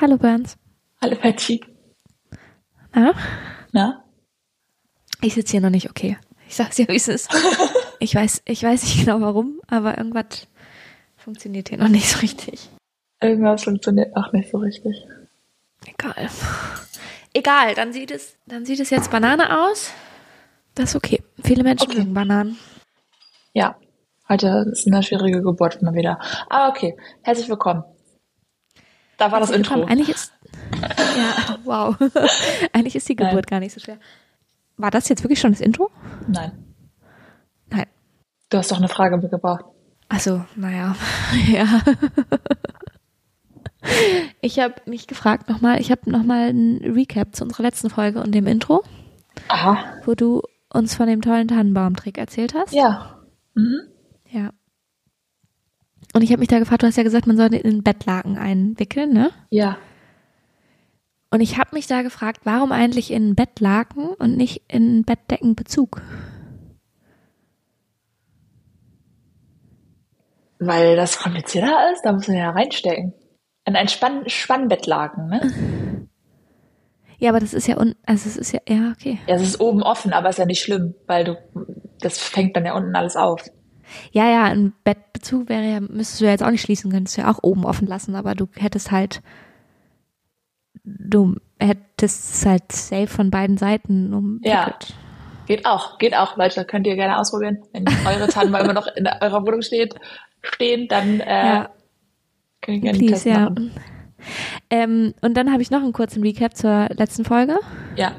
Hallo Burns. Hallo Patsy. Na? Na? Ich sitze hier noch nicht okay. Ich sag's dir, wie es ist. ich weiß, ich weiß nicht genau warum, aber irgendwas funktioniert hier noch nicht so richtig. Irgendwas funktioniert auch nicht so richtig. Egal. Egal, dann sieht es, dann sieht es jetzt Banane aus. Das ist okay. Viele Menschen Okay. mögen Bananen. Ja, heute ist eine schwierige Geburt mal wieder. Aber okay, herzlich willkommen. Da war das Intro. Eigentlich ist, ja, wow. Eigentlich ist die Nein. Geburt gar nicht so schwer. War das jetzt wirklich schon das Intro? Nein, Nein. du hast doch eine Frage mitgebracht. Also, naja, ja. Ich habe mich gefragt nochmal, ich habe nochmal ein Recap zu unserer letzten Folge und dem Intro, Aha. wo du uns von dem tollen Tannenbaumtrick erzählt hast. Ja. Mhm. Ja. Und ich habe mich da gefragt, du hast ja gesagt, man sollte in Bettlaken einwickeln, ne? Ja. Und ich habe mich da gefragt, warum eigentlich in Bettlaken und nicht in Bettdeckenbezug? Weil das komplizierter ist, da muss man ja reinstecken. In ein Spann Spannbettlaken, ne? Ja, aber das ist ja un also es ist ja ja okay. Ja, es ist oben offen, aber ist ja nicht schlimm, weil du, das fängt dann ja unten alles auf. Ja, ja, ein Bettbezug wäre ja müsstest du ja jetzt auch nicht schließen, könntest du ja auch oben offen lassen, aber du hättest halt du hättest es halt safe von beiden Seiten umwickelt. Geht auch, geht auch, Leute, könnt ihr gerne ausprobieren. Wenn eure Tannenbaum immer noch in eurer Wohnung steht, stehen, dann äh, Ja. könnt ihr gerne den Test Please, ja. machen. Ähm, und dann habe ich noch einen kurzen Recap zur letzten Folge. Ja.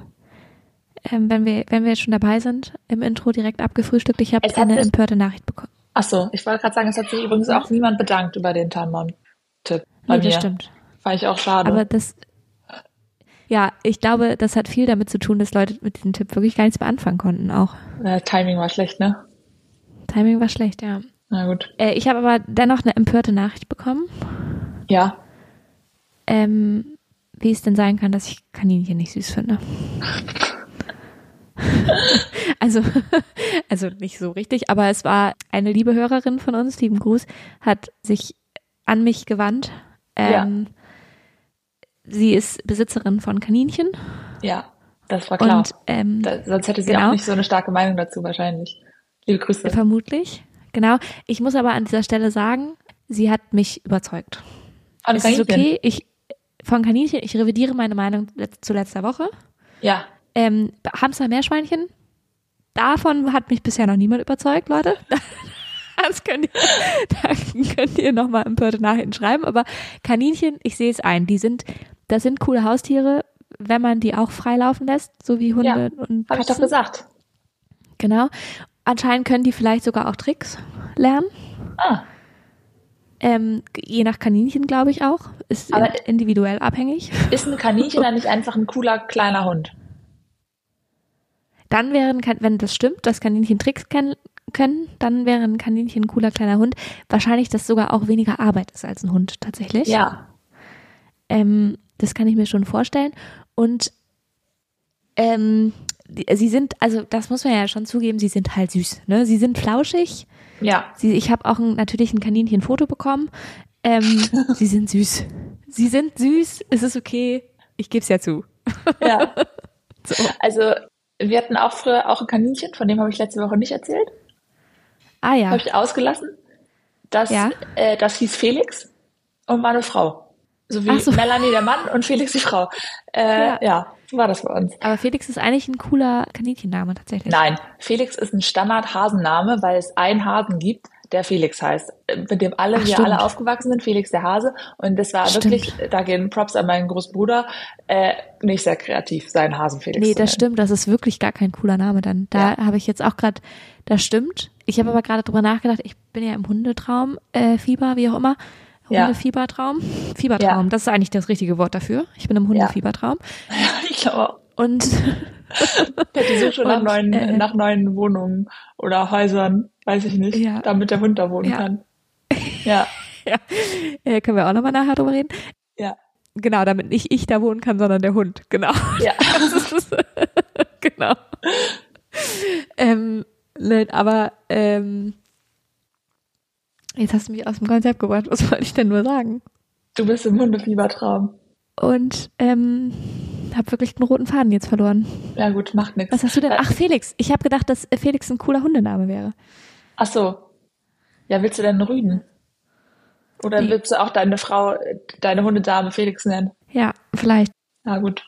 Ähm, wenn wir, wenn wir jetzt schon dabei sind, im Intro direkt abgefrühstückt. Ich habe eine sich- empörte Nachricht bekommen. Ach so, ich wollte gerade sagen, es hat sich übrigens auch niemand bedankt über den Tannenbaum-Tipp bei Nee, mir. das stimmt. Fand ich auch schade. Aber das, ja, ich glaube, das hat viel damit zu tun, dass Leute mit diesem Tipp wirklich gar nichts mehr anfangen konnten auch. äh, Timing war schlecht, ne? Timing war schlecht, ja. Na gut. Äh, ich habe aber dennoch eine empörte Nachricht bekommen, Ja. ähm, wie es denn sein kann, dass ich Kaninchen nicht süß finde. also, also nicht so richtig, aber es war eine liebe Hörerin von uns, lieben Gruß, hat sich an mich gewandt. Ähm, Sie ist Besitzerin von Kaninchen Ja, das war klar. und ähm, da, sonst hätte sie genau. auch nicht so eine starke Meinung dazu wahrscheinlich. Liebe Grüße. vermutlich, genau. Ich muss aber an dieser Stelle sagen, sie hat mich überzeugt. Von es ist Kaninchen. okay, ich von Kaninchen, ich revidiere meine Meinung zu letzter Woche. Ja. Ähm, Hamster, Meerschweinchen, davon hat mich bisher noch niemand überzeugt, Leute. Das könnt ihr, da könnt ihr nochmal empörte Nachrichten schreiben. Aber Kaninchen, ich sehe es ein, die sind, das sind coole Haustiere, wenn man die auch freilaufen lässt, so wie Hunde Ja, und Habe ich doch gesagt. Genau. Anscheinend können die vielleicht sogar auch Tricks lernen. Ah, Ähm, je nach Kaninchen, glaube ich auch. Ist Aber- individuell abhängig. ist ein Kaninchen dann nicht einfach ein cooler kleiner Hund? Dann wären, wenn das stimmt, dass Kaninchen Tricks kennen, können, dann wäre ein Kaninchen ein cooler kleiner Hund. Wahrscheinlich, dass sogar auch weniger Arbeit ist als ein Hund tatsächlich. Ja. Ähm, das kann ich mir schon vorstellen. Und ähm, sie sind, also das muss man ja schon zugeben, sie sind halt süß. Ne? Sie sind flauschig. Ja. Sie, ich habe auch ein, natürlich ein Kaninchen-Foto bekommen. Ähm, sie sind süß. Sie sind süß. Es ist okay. Ich gebe es ja zu. Ja. So. Also, wir hatten auch früher auch ein Kaninchen, von dem habe ich letzte Woche nicht erzählt. Ah ja. Habe ich ausgelassen. Das, Ja. äh, das hieß Felix und war eine Frau. So wie so. Melanie der Mann und Felix die Frau. Äh, Ja. ja. so war das bei uns. Aber Felix ist eigentlich ein cooler Kaninchenname tatsächlich. Nein, Felix ist ein Standard-Hasenname, weil es einen Hasen gibt, der Felix heißt, mit dem alle Ach, wir stimmt. alle aufgewachsen sind, Felix der Hase. Und das war Stimmt. wirklich, da gehen Props an meinen Großbruder, äh, nicht sehr kreativ, seinen Hasen Felix Nee, das stimmt. Das ist wirklich gar kein cooler Name dann. Da habe ich jetzt auch gerade, das stimmt. Ich habe aber gerade drüber nachgedacht, ich bin ja im Hundetraum, äh, Fieber, wie auch immer. Ja. Hundefiebertraum. Fiebertraum, Ja. das ist eigentlich das richtige Wort dafür. Ich bin im Hundefiebertraum. Ich glaube, Und die sucht schon nach neuen, äh, nach neuen Wohnungen oder Häusern, weiß ich nicht, Ja. damit der Hund da wohnen Ja. kann. Ja, ja, äh, können wir auch nochmal nachher drüber reden. ja, Genau, damit nicht ich da wohnen kann, sondern der Hund. Genau. ja. Genau. Ähm, ne, aber ähm, jetzt hast du mich aus dem Konzept gebracht. Was wollte ich denn nur sagen? Du bist im Hundefiebertraum. Und ähm, habe wirklich den roten Faden jetzt verloren. Ja gut, macht nichts. Was hast du denn? Ach, Felix. Ich habe gedacht, dass Felix ein cooler Hundename wäre. Ach so. Ja, willst du denn Rüden? Oder Nee. willst du auch deine Frau, deine Hundedame Felix nennen? Ja, vielleicht. Na gut.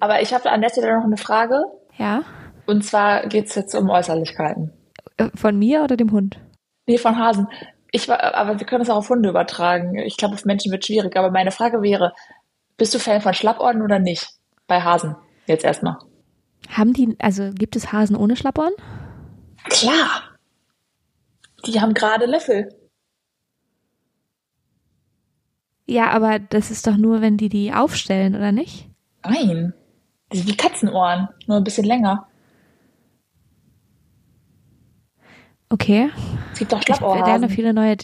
Aber ich habe an der Stelle noch eine Frage. Ja. Und zwar geht's jetzt um Äußerlichkeiten. Äh, Von mir oder dem Hund? Nee, von Hasen. Ich war, aber wir können es auch auf Hunde übertragen. Ich glaube, auf Menschen wird schwierig. Aber meine Frage wäre, bist du Fan von Schlappohren oder nicht? Bei Hasen. Jetzt erstmal. Haben die, also gibt es Hasen ohne Schlappohren? Klar. Die haben gerade Löffel. Ja, aber das ist doch nur, wenn die die aufstellen, oder nicht? Nein. Die sind wie Katzenohren. Nur ein bisschen länger. Okay. Es gibt doch Ich lerne viele neue,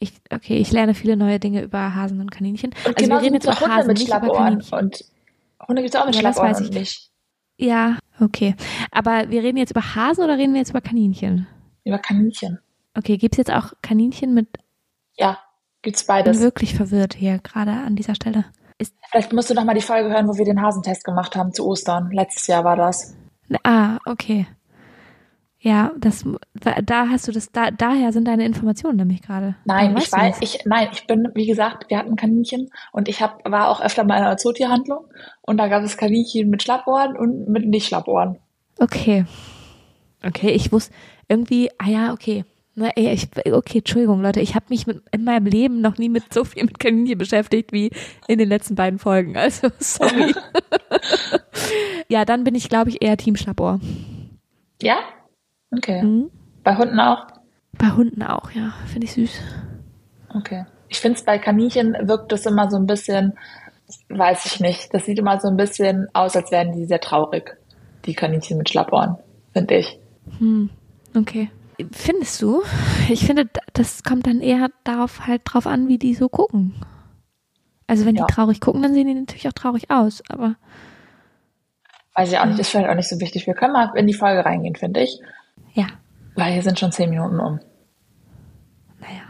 ich, okay, ich lerne viele neue Dinge über Hasen und Kaninchen. Und also wir reden jetzt auch über Hasen, mit nicht über. Kaninchen. Und Hunde gibt's auch mit Ja, das weiß ich nicht. Ja, okay. Aber wir reden jetzt über Hasen oder reden wir jetzt über Kaninchen? Über Kaninchen. Okay, gibt's jetzt auch Kaninchen mit, Ja, gibt's ich bin beides. wirklich verwirrt hier gerade an dieser Stelle. Ist, Vielleicht musst du noch mal die Folge hören, wo wir den Hasentest gemacht haben zu Ostern. Letztes Jahr war das. ah, okay. Ja, das, da, da hast du das, da, daher sind deine Informationen nämlich gerade. Nein, ich weiß, ich, nein, ich bin, wie gesagt, wir hatten Kaninchen und ich hab, war auch öfter mal in einer Zootierhandlung und da gab es Kaninchen mit Schlappohren und mit nicht Schlappohren. Okay. Okay, ich wusste irgendwie, ah ja, okay. Na, ey, ich, okay, Entschuldigung, Leute, ich habe mich mit, in meinem Leben noch nie mit so viel mit Kaninchen beschäftigt wie in den letzten beiden Folgen. Also, sorry. ja, dann bin ich, glaube ich, eher Team Schlappohr. Ja? Okay. Mhm. Bei Hunden auch? Bei Hunden auch, ja, finde ich süß. Okay. Ich finde es bei Kaninchen wirkt es immer so ein bisschen, weiß ich nicht, das sieht immer so ein bisschen aus, als wären die sehr traurig. Die Kaninchen mit Schlappohren, finde ich. Hm, okay. Findest du? Ich finde, das kommt dann eher darauf halt drauf an, wie die so gucken. Also wenn Ja. die traurig gucken, dann sehen die natürlich auch traurig aus, aber Weiß ich auch nicht, ist vielleicht auch nicht so wichtig. Wir können mal in die Folge reingehen, finde ich. Ja, Weil hier sind schon zehn Minuten um. naja,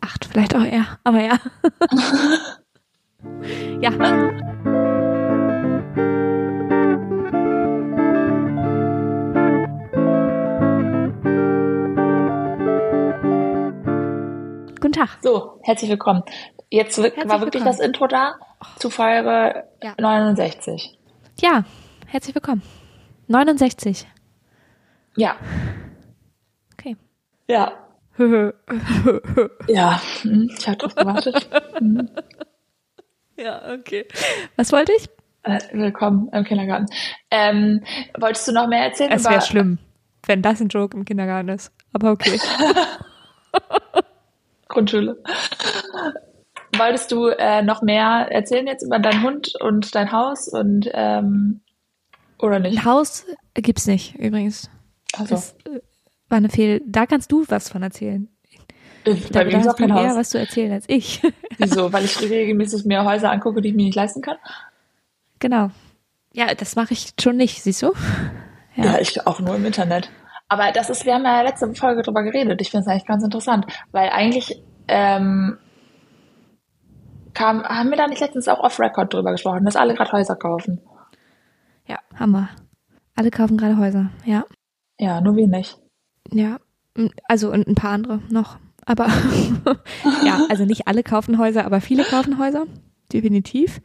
acht vielleicht auch eher, aber ja. ja, guten Tag. So, herzlich willkommen. Jetzt Herzlich war wirklich willkommen. das Intro da zu Folge Ja. 69. Ja, herzlich willkommen. 69. Ja. Okay. Ja. Ja. Hm, Ich habe drauf gewartet. Hm. ja, okay. Was wollte ich? Äh, willkommen im Kindergarten. Ähm, wolltest du noch mehr erzählen? Es wäre schlimm, wenn das ein Joke im Kindergarten ist. Aber okay. Grundschule. Wolltest du äh, noch mehr erzählen jetzt über deinen Hund und dein Haus und ähm, oder nicht? Ein Haus gibt's nicht, übrigens. Also, Das äh, war eine Fehl. Da kannst du was von erzählen. äh, Ich bei glaube, mir da ist auch hast du kein eher Haus. was zu erzählen als ich. Wieso? Weil ich regelmäßig mir Häuser angucke, die ich mir nicht leisten kann? genau. Ja, das mache ich schon nicht, siehst du? Ja. Ja, ich auch nur im Internet. Aber das ist, wir haben ja letzte Folge drüber geredet. Ich finde es eigentlich ganz interessant, weil eigentlich ähm, kam, haben wir da nicht letztens auch off-Record drüber gesprochen, dass alle gerade Häuser kaufen. Ja, haben wir. Alle kaufen gerade Häuser. Ja. Ja, nur nicht. Ja. Also und ein paar andere noch. Aber ja, also nicht alle kaufen Häuser, aber viele kaufen Häuser. Definitiv.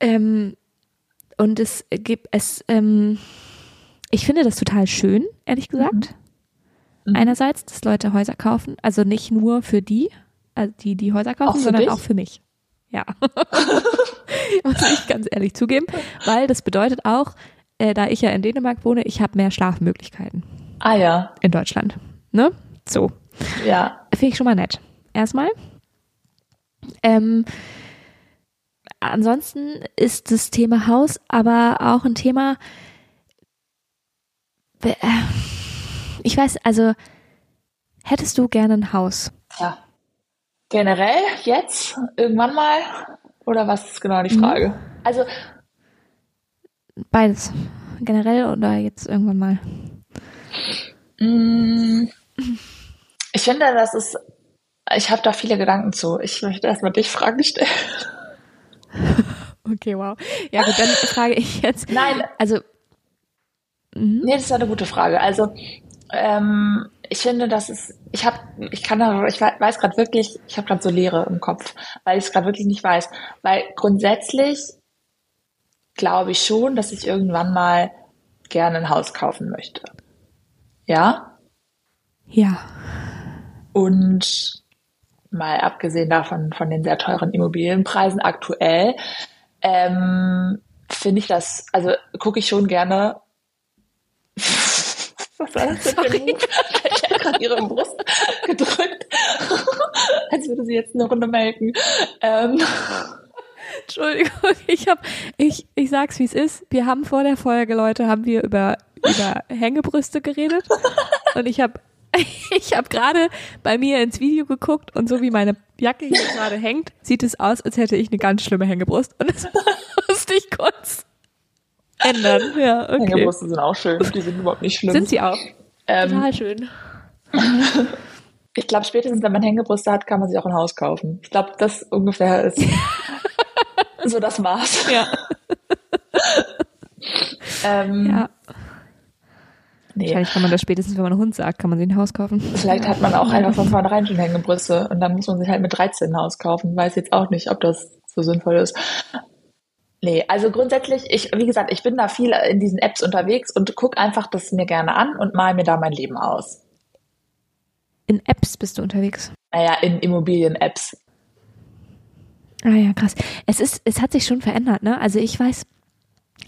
Ähm, und es gibt es, ähm, ich finde das total schön, ehrlich gesagt. Mhm. Einerseits, dass Leute Häuser kaufen, also nicht nur für die, also die, die Häuser kaufen, sondern dich? auch für mich. Ja. Muss ich ganz ehrlich zugeben, weil das bedeutet auch, äh, da ich ja in Dänemark wohne, ich habe mehr Schlafmöglichkeiten Ah ja, in Deutschland. Ne? So. ja. Finde ich schon mal nett. Erstmal. Ähm, ansonsten ist das Thema Haus aber auch ein Thema. äh, Ich weiß, also hättest du gerne ein Haus? Ja. Generell jetzt, irgendwann mal? Oder was ist genau die Frage? Also, Beides. Generell oder jetzt irgendwann mal? mh, ich finde, das ist, ich habe da viele Gedanken zu. Ich möchte erstmal dich Fragen stellen. Okay, wow. Ja gut, dann frage ich jetzt. Nein. Also. Mhm. Nee, das ist eine gute Frage. Also, ähm, ich finde, das ist, ich habe, ich kann da, ich weiß gerade wirklich, ich habe gerade so Leere im Kopf, weil ich es gerade wirklich nicht weiß. Weil grundsätzlich glaube ich schon, dass ich irgendwann mal gerne ein Haus kaufen möchte. Ja? Ja. Und mal abgesehen davon, von den sehr teuren Immobilienpreisen aktuell, ähm, finde ich das, also gucke ich schon gerne. Was war das denn für ein Move? Ich habe gerade ihre Brust gedrückt, als würde sie jetzt eine Runde melken. Ähm. Entschuldigung, ich habe, ich, ich sag's wie es ist. Wir haben vor der Folge, Leute, haben wir über über Hängebrüste geredet und ich habe ich habe gerade bei mir ins Video geguckt und so wie meine Jacke hier gerade hängt, sieht es aus, als hätte ich eine ganz schlimme Hängebrust. Und das musste ich kurz ändern. Ja, okay. Hängebrüste sind auch schön. Die sind überhaupt nicht schlimm. Sind sie auch. Ähm, Total schön. Ich glaube, spätestens wenn man Hängebrüste hat, kann man sich auch ein Haus kaufen. Ich glaube, das ungefähr ist so das Maß. Ja. ähm, ja. Nee. Wahrscheinlich kann man das spätestens, wenn man einen Hund sagt, kann man sich ein Haus kaufen. Vielleicht hat man auch einfach von vornherein schon Hängebrüste und dann muss man sich halt mit 13 ein Haus kaufen. Weiß jetzt auch nicht, ob das so sinnvoll ist. Nee, also grundsätzlich, ich, wie gesagt, ich bin da viel in diesen Apps unterwegs und gucke einfach das mir gerne an und mal mir da mein Leben aus. In Apps bist du unterwegs? Naja, in Immobilien-Apps. Ah ja, krass. Es ist, es hat sich schon verändert, ne? Also ich weiß,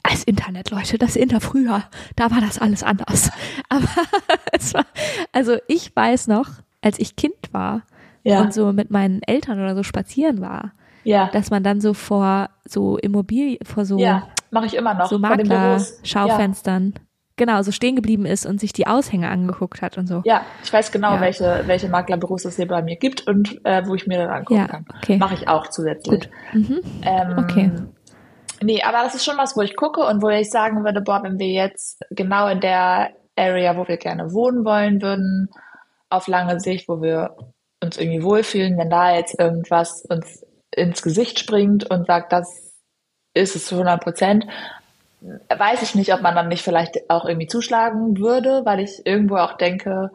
als Internet, Leute, das Inter früher, da war das alles anders. Aber es war, also ich weiß noch, als ich Kind war ja. und so mit meinen Eltern oder so spazieren war, ja. dass man dann so vor so Immobilien, vor so, ja, mache ich immer noch, so Makler-Schaufenstern, ja. Genau, so stehen geblieben ist und sich die Aushänge angeguckt hat und so. Ja, ich weiß genau, ja. welche, welche Maklerbüros es hier bei mir gibt und äh, wo ich mir dann angucken ja, kann. Okay. Mache ich auch zusätzlich. Mhm. Ähm, okay. Nee, aber das ist schon was, wo ich gucke und wo ich sagen würde, boah, wenn wir jetzt genau in der Area, wo wir gerne wohnen wollen würden, auf lange Sicht, wo wir uns irgendwie wohlfühlen, wenn da jetzt irgendwas uns ins Gesicht springt und sagt, das ist es zu 100 Prozent, weiß ich nicht, ob man dann nicht vielleicht auch irgendwie zuschlagen würde, weil ich irgendwo auch denke,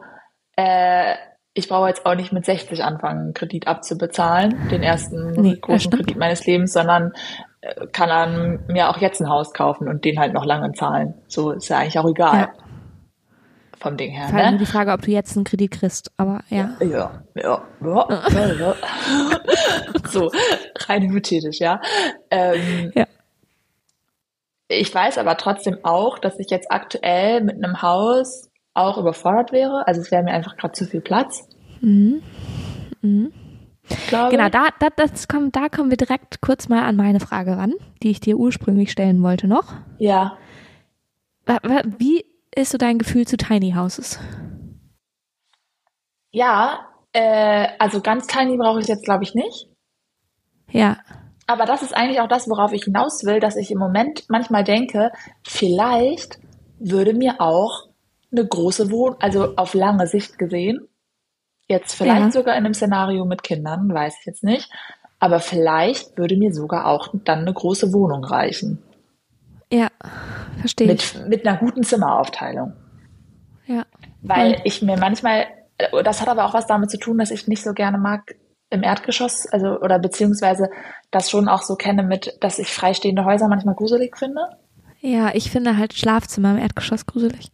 äh, ich brauche jetzt auch nicht mit 60 anfangen, einen Kredit abzubezahlen, den ersten nee, großen Kredit meines Lebens, sondern äh, kann dann mir auch jetzt ein Haus kaufen und den halt noch lange zahlen. So ist ja eigentlich auch egal. Ja. Vom Ding her. Vor allem ne? die Frage, ob du jetzt einen Kredit kriegst, aber ja. Ja, ja, ja, ja, ja. so, rein hypothetisch, ja. Ähm, ja. Ich weiß aber trotzdem auch, dass ich jetzt aktuell mit einem Haus auch überfordert wäre. Also es wäre mir einfach gerade zu viel Platz. Mhm. Mhm. Genau, da, da, das kommt, da kommen wir direkt kurz mal an meine Frage ran, die ich dir ursprünglich stellen wollte noch. Ja. Wie ist so dein Gefühl zu Tiny Houses? Ja, äh, also ganz tiny brauche ich jetzt, glaube ich, nicht. Ja. Aber das ist eigentlich auch das, worauf ich hinaus will, dass ich im Moment manchmal denke, vielleicht würde mir auch eine große Wohnung, also auf lange Sicht gesehen, jetzt vielleicht ja. sogar in einem Szenario mit Kindern, weiß ich jetzt nicht, aber vielleicht würde mir sogar auch dann eine große Wohnung reichen. Ja, verstehe. Mit, mit einer guten Zimmeraufteilung. Ja. Weil ich mir manchmal, das hat aber auch was damit zu tun, dass ich nicht so gerne mag im Erdgeschoss, also oder beziehungsweise das schon auch so kenne mit, dass ich freistehende Häuser manchmal gruselig finde. Ja, ich finde halt Schlafzimmer im Erdgeschoss gruselig.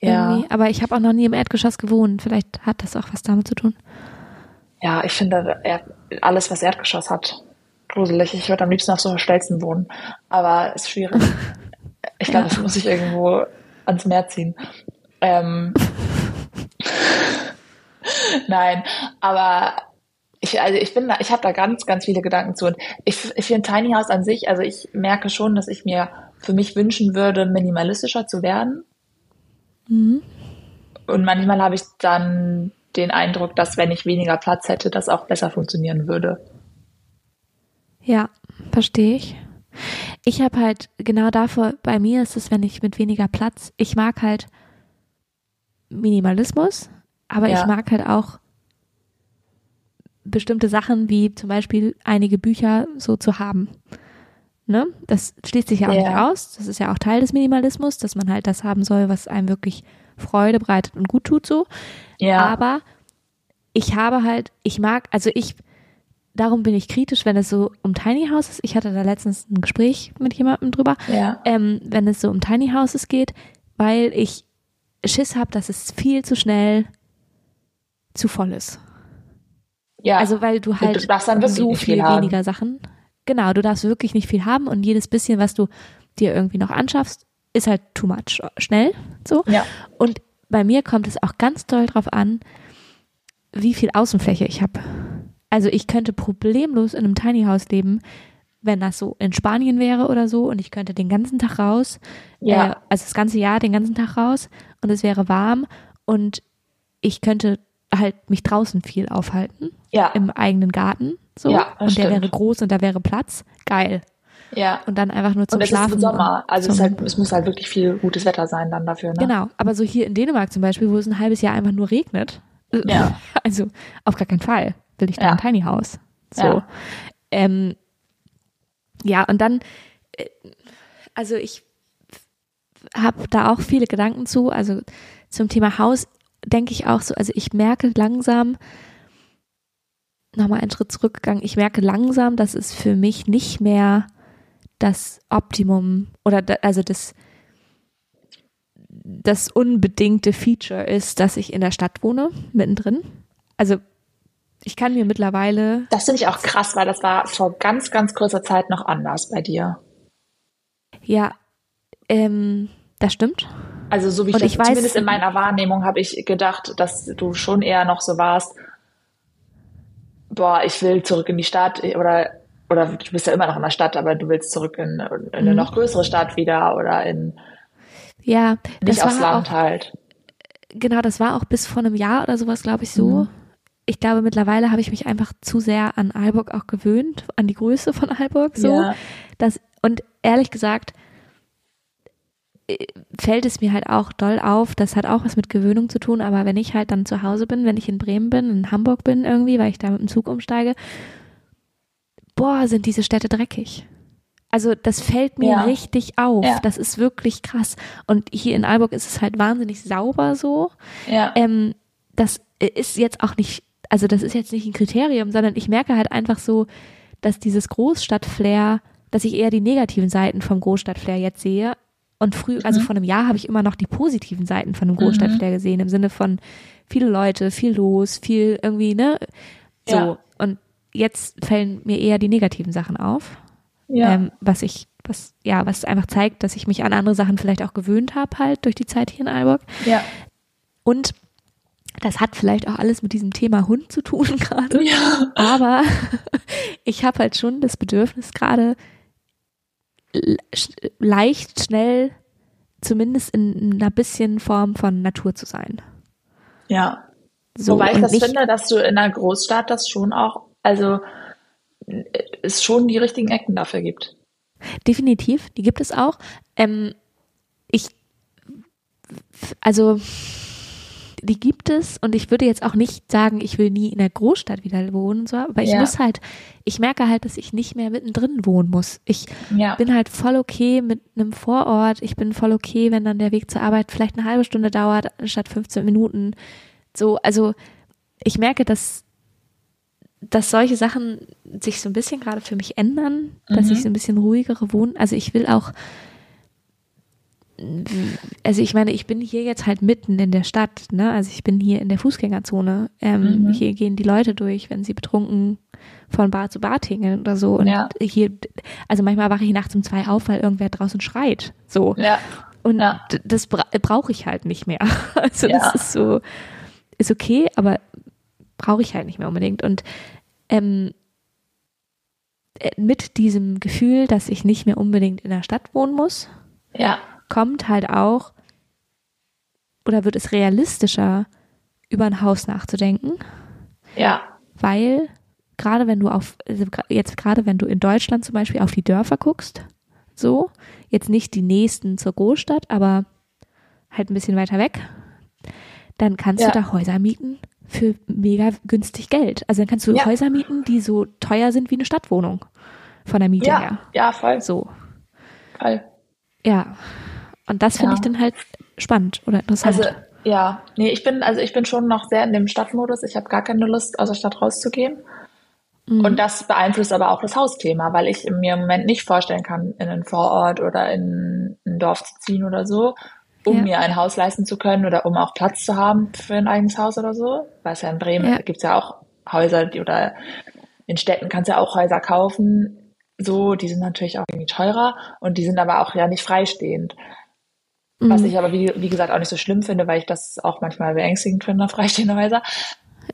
Ja. Irgendwie. Aber ich habe auch noch nie im Erdgeschoss gewohnt. Vielleicht hat das auch was damit zu tun. Ja, ich finde alles, was Erdgeschoss hat, gruselig. Ich würde am liebsten auf so Stelzen wohnen. Aber ist schwierig. Ich glaube, ja. das muss ich irgendwo ans Meer ziehen. Ähm, Nein, aber ich, also ich bin da, ich habe da ganz, ganz viele Gedanken zu. Und ich, ich finde Tiny House an sich, also ich merke schon, dass ich mir für mich wünschen würde, minimalistischer zu werden. Mhm. Und manchmal habe ich dann den Eindruck, dass wenn ich weniger Platz hätte, das auch besser funktionieren würde. Ja, verstehe ich. Ich habe halt genau davor, bei mir ist es, wenn ich mit weniger Platz, ich mag halt Minimalismus, aber ja. ich mag halt auch bestimmte Sachen wie zum Beispiel einige Bücher so zu haben. Ne? Das schließt sich ja auch Ja. nicht aus. Das ist ja auch Teil des Minimalismus, dass man halt das haben soll, was einem wirklich Freude bereitet und gut tut so. Ja. Aber ich habe halt, ich mag, also ich, darum bin ich kritisch, wenn es so um Tiny Houses, ich hatte da letztens ein Gespräch mit jemandem drüber, ja. ähm, wenn es so um Tiny Houses geht, weil ich Schiss habe, dass es viel zu schnell zu voll ist. Ja. Also weil du halt du so viel, weniger Sachen. Genau, du darfst wirklich nicht viel haben und jedes bisschen, was du dir irgendwie noch anschaffst, ist halt too much schnell. So. ja. Und bei mir kommt es auch ganz doll drauf an, wie viel Außenfläche ich habe. Also ich könnte problemlos in einem Tiny House leben, wenn das so in Spanien wäre oder so und ich könnte den ganzen Tag raus, Ja. äh, also das ganze Jahr den ganzen Tag raus und es wäre warm und ich könnte halt mich draußen viel aufhalten Ja. im eigenen Garten so Ja, und der stimmt. wäre groß und da wäre Platz, geil ja. und dann einfach nur zum Und es Schlafen ist im Sommer. Also es, halt, es muss halt wirklich viel gutes Wetter sein dann dafür. Ne? Genau, aber so hier in Dänemark zum Beispiel, wo es ein halbes Jahr einfach nur regnet. äh, Ja. Also auf gar keinen Fall will ich da Ja. ein Tiny House. So. Ja. Ähm, ja, und dann, äh, also ich habe da auch viele Gedanken zu. Also zum Thema Haus denke ich auch so, also ich merke langsam, nochmal einen Schritt zurückgegangen, ich merke langsam, dass es für mich nicht mehr das Optimum oder da, also das das unbedingte Feature ist, dass ich in der Stadt wohne, mittendrin. Also ich kann mir mittlerweile, Das finde ich auch krass, weil das war vor ganz, ganz kurzer Zeit noch anders bei dir. ja, ähm, das stimmt. Also so wie ich, ich weiß- zumindest in meiner Wahrnehmung habe ich gedacht, dass du schon eher noch so warst, boah, ich will zurück in die Stadt oder oder du bist ja immer noch in der Stadt, aber du willst zurück in, in eine Mhm. noch größere Stadt wieder oder in Ja, nicht aufs Land auch, halt. genau, das war auch bis vor einem Jahr oder sowas, glaube ich, so. Mhm. Ich glaube, mittlerweile habe ich mich einfach zu sehr an Aalborg auch gewöhnt, an die Größe von Aalborg, so. Ja. Das, und ehrlich gesagt, äh, fällt es mir halt auch doll auf, das hat auch was mit Gewöhnung zu tun, aber wenn ich halt dann zu Hause bin, wenn ich in Bremen bin, in Hamburg bin irgendwie, weil ich da mit dem Zug umsteige, boah, sind diese Städte dreckig. Also das fällt mir Ja. richtig auf. Ja. Das ist wirklich krass. Und hier in Aalborg ist es halt wahnsinnig sauber so. Ja. Ähm, das ist jetzt auch nicht, also das ist jetzt nicht ein Kriterium, sondern ich merke halt einfach so, dass dieses Großstadtflair, dass ich eher die negativen Seiten vom Großstadtflair jetzt sehe. Und früh, also Mhm. vor einem Jahr habe ich immer noch die positiven Seiten von einem Großstadtflair gesehen, im Sinne von viele Leute, viel los, viel irgendwie, ne? So. Ja. Und jetzt fallen mir eher die negativen Sachen auf. ja. Ähm, was ich, was, ja, was einfach zeigt, dass ich mich an andere Sachen vielleicht auch gewöhnt habe, halt durch die Zeit hier in Aalborg. ja. Und das hat vielleicht auch alles mit diesem Thema Hund zu tun gerade. Ja. Aber ich habe halt schon das Bedürfnis gerade leicht, schnell, zumindest in einer bisschen Form von Natur zu sein. Ja. So, Wobei ich das nicht- finde, dass du in einer Großstadt das schon auch, also es schon die richtigen Ecken dafür gibt. Definitiv, die gibt es auch. Ähm, ich, also, die gibt es und ich würde jetzt auch nicht sagen, ich will nie in der Großstadt wieder wohnen, so, aber ich Ja. muss halt, ich merke halt, dass ich nicht mehr mittendrin wohnen muss. Ich Ja. bin halt voll okay mit einem Vorort. Ich bin voll okay, wenn dann der Weg zur Arbeit vielleicht eine halbe Stunde dauert, anstatt 15 Minuten. So, also ich merke, dass, dass solche Sachen sich so ein bisschen gerade für mich ändern, dass Mhm. ich so ein bisschen ruhigere wohnen. Also ich will auch, also ich meine, ich bin hier jetzt halt mitten in der Stadt, ne? Also ich bin hier in der Fußgängerzone. Ähm, Mhm. Hier gehen die Leute durch, wenn sie betrunken von Bar zu Bar tingeln oder so. Und Ja. hier, also manchmal wache ich nachts um zwei auf, weil irgendwer draußen schreit. So. Ja. Und Ja. das bra brauche ich halt nicht mehr. Also das ist so, ist okay, aber brauche ich halt nicht mehr unbedingt. Und ähm, äh, mit diesem Gefühl, dass ich nicht mehr unbedingt in der Stadt wohnen muss, Ja. Kommt halt auch oder wird es realistischer, über ein Haus nachzudenken, Ja. weil gerade wenn du auf, also jetzt gerade wenn du in Deutschland zum Beispiel auf die Dörfer guckst, so, jetzt nicht die nächsten zur Großstadt, aber halt ein bisschen weiter weg, dann kannst Ja. du da Häuser mieten für mega günstig Geld. Also dann kannst du Ja. Häuser mieten, die so teuer sind wie eine Stadtwohnung von der Miete Ja, her. ja, voll, So, voll. ja. Und das finde Ja. ich dann halt spannend oder interessant. Also, ja, nee, ich bin, also ich bin schon noch sehr in dem Stadtmodus. Ich habe gar keine Lust, aus der Stadt rauszugehen. Mhm. Und das beeinflusst aber auch das Hausthema, weil ich mir im Moment nicht vorstellen kann, in einen Vorort oder in ein Dorf zu ziehen oder so, um Ja. mir ein Haus leisten zu können oder um auch Platz zu haben für ein eigenes Haus oder so. Weil es ja in Bremen Ja. gibt's ja auch Häuser, die oder in Städten kannst du ja auch Häuser kaufen. So, die sind natürlich auch irgendwie teurer und die sind aber auch ja nicht freistehend. Was Mhm. ich aber, wie, wie gesagt, auch nicht so schlimm finde, weil ich das auch manchmal beängstigend finde, freistehende Häuser.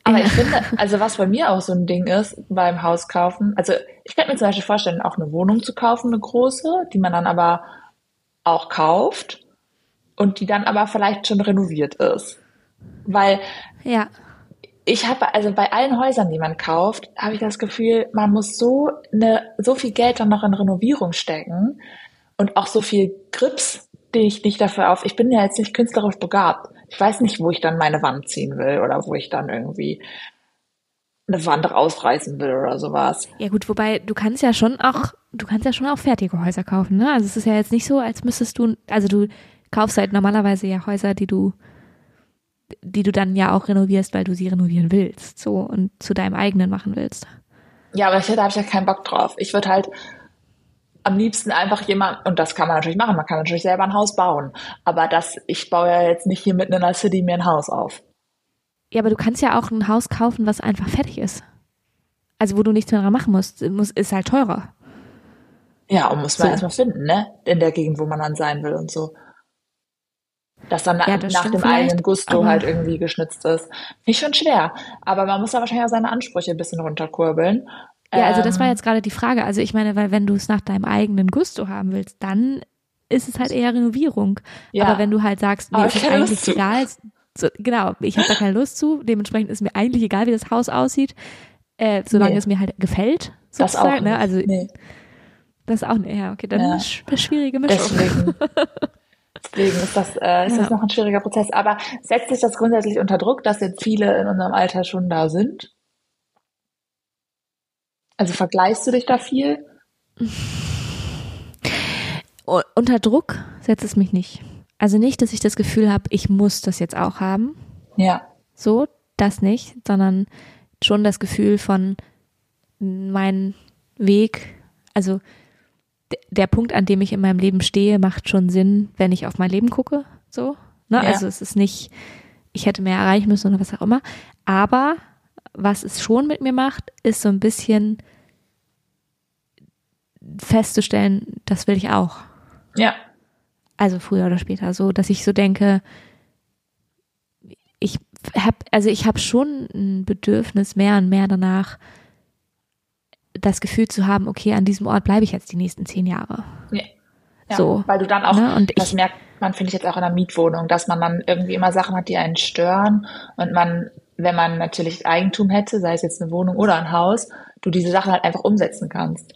Aber Ja. ich finde, also was bei mir auch so ein Ding ist beim Hauskaufen, also ich könnte mir zum Beispiel vorstellen, auch eine Wohnung zu kaufen, eine große, die man dann aber auch kauft und die dann aber vielleicht schon renoviert ist. Weil ja, ich habe, also bei allen Häusern, die man kauft, habe ich das Gefühl, man muss so eine, so viel Geld dann noch in Renovierung stecken und auch so viel Grips, die ich nicht dafür auf. Ich bin ja jetzt nicht künstlerisch begabt. Ich weiß nicht, wo ich dann meine Wand ziehen will oder wo ich dann irgendwie eine Wand rausreißen will oder sowas. ja gut, wobei du kannst ja schon auch, du kannst ja schon auch fertige Häuser kaufen, ne? Also es ist ja jetzt nicht so, als müsstest du, also du kaufst halt normalerweise ja Häuser, die du, die du dann ja auch renovierst, weil du sie renovieren willst, so und zu deinem eigenen machen willst. Ja, aber ich, da habe ich ja keinen Bock drauf. Ich würde halt am liebsten einfach jemand, und das kann man natürlich machen, man kann natürlich selber ein Haus bauen, aber das, ich baue ja jetzt nicht hier mitten in der City mir ein Haus auf. Ja, aber du kannst ja auch ein Haus kaufen, was einfach fertig ist. Also wo du nichts mehr dran machen musst, muss, ist halt teurer. Ja, und muss man So. erstmal finden, ne? In der Gegend, wo man dann sein will und so. Dass dann Ja, das nach dem eigenen Gusto aber- halt irgendwie geschnitzt ist. Ich schon schwer. Aber man muss da wahrscheinlich auch seine Ansprüche ein bisschen runterkurbeln. Ja, also das war Ähm, jetzt gerade die Frage. Also ich meine, weil wenn du es nach deinem eigenen Gusto haben willst, dann ist es halt eher Renovierung. Ja. Aber wenn du halt sagst, mir ist es eigentlich egal, so, genau, ich habe da keine Lust zu, dementsprechend ist mir eigentlich egal, wie das Haus aussieht, äh, solange Nee. es mir halt gefällt, das auch sozusagen. ne? Also nee. das auch nicht. Ja, okay, dann Ja. ist eine schwierige Mischung. Deswegen, deswegen ist das, äh, ist Ja. das noch ein schwieriger Prozess. Aber setzt sich das grundsätzlich unter Druck, dass jetzt viele in unserem Alter schon da sind? Also vergleichst du dich da viel? U- Unter Druck setzt es mich nicht. Also nicht, dass ich das Gefühl habe, ich muss das jetzt auch haben. Ja. So, das nicht, sondern schon das Gefühl von mein Weg, also der Punkt, an dem ich in meinem Leben stehe, macht schon Sinn, wenn ich auf mein Leben gucke. So, ne? Ja. Also es ist nicht, ich hätte mehr erreichen müssen oder was auch immer. Aber was es schon mit mir macht, ist so ein bisschen festzustellen, das will ich auch. Ja. Also früher oder später, so, dass ich so denke, ich habe, also ich habe schon ein Bedürfnis mehr und mehr danach, das Gefühl zu haben, okay, an diesem Ort bleibe ich jetzt die nächsten zehn Jahre. Ja. Ja, So, Weil du dann auch, ne, und das ich- merkt man, finde ich jetzt auch in der Mietwohnung, dass man dann irgendwie immer Sachen hat, die einen stören und man, wenn man natürlich Eigentum hätte, sei es jetzt eine Wohnung oder ein Haus, du diese Sachen halt einfach umsetzen kannst.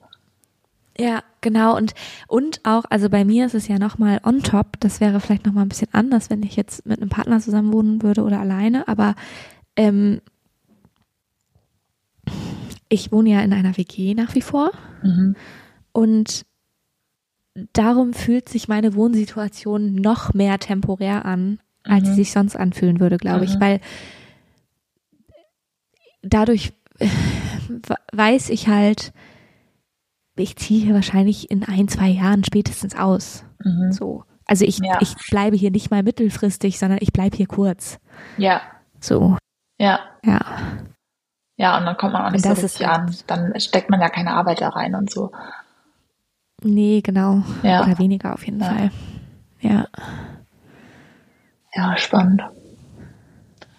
Ja, genau. Und, und auch, also bei mir ist es ja nochmal on top. Das wäre vielleicht nochmal ein bisschen anders, wenn ich jetzt mit einem Partner zusammen wohnen würde oder alleine. Aber ähm, ich wohne ja in einer WG nach wie vor. Mhm. Und darum fühlt sich meine Wohnsituation noch mehr temporär an, als sie Mhm. sich sonst anfühlen würde, glaube ich. Mhm. Weil dadurch äh, weiß ich halt, ich ziehe hier wahrscheinlich in ein, zwei Jahren spätestens aus. Mhm. So. Also ich, Ja. ich bleibe hier nicht mal mittelfristig, sondern ich bleibe hier kurz. Ja, So, ja, ja. ja, und dann kommt man auch nicht Und so das ist richtig halt- an. Dann steckt man ja keine Arbeit da rein und so. Nee, genau. Ja. Oder weniger auf jeden Ja. Fall. Ja. Ja, spannend.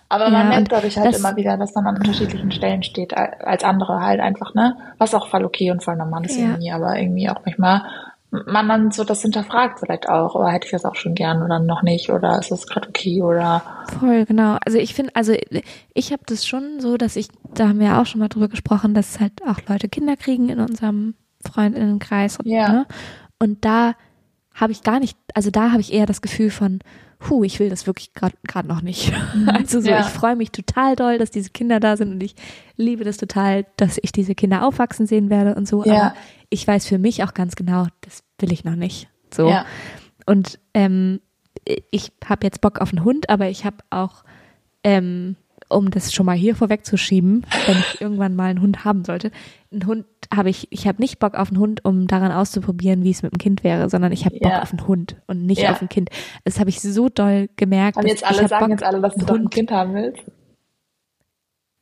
Aber Ja, man merkt und dadurch halt immer wieder, dass man an unterschiedlichen Stellen steht al- als andere halt einfach, ne? Was auch voll okay und voll normal ist Ja. irgendwie, aber irgendwie auch manchmal man dann so das hinterfragt vielleicht auch, oder hätte ich das auch schon gern oder noch nicht oder ist das gerade okay oder Voll, genau. Also ich finde, also ich habe das schon so, dass ich, da haben wir ja auch schon mal drüber gesprochen, dass halt auch Leute Kinder kriegen in unserem Freundinnenkreis. Ja. Ne? Und da habe ich gar nicht, also da habe ich eher das Gefühl von, puh, ich will das wirklich gerade noch nicht. Also so, Ja. ich freue mich total doll, dass diese Kinder da sind und ich liebe das total, dass ich diese Kinder aufwachsen sehen werde und so. Ja. Aber ich weiß für mich auch ganz genau, das will ich noch nicht. So. Ja. Und ähm, ich habe jetzt Bock auf einen Hund, aber ich habe auch, ähm, um das schon mal hier vorwegzuschieben, wenn ich irgendwann mal einen Hund haben sollte, einen Hund habe ich, ich habe nicht Bock auf einen Hund, um daran auszuprobieren, wie es mit dem Kind wäre, sondern ich habe Bock Ja. auf einen Hund und nicht Ja. auf ein Kind. Das habe ich so doll gemerkt. Haben dass jetzt ich alle, sagen Bock, jetzt alle, dass du doch ein Kind haben willst?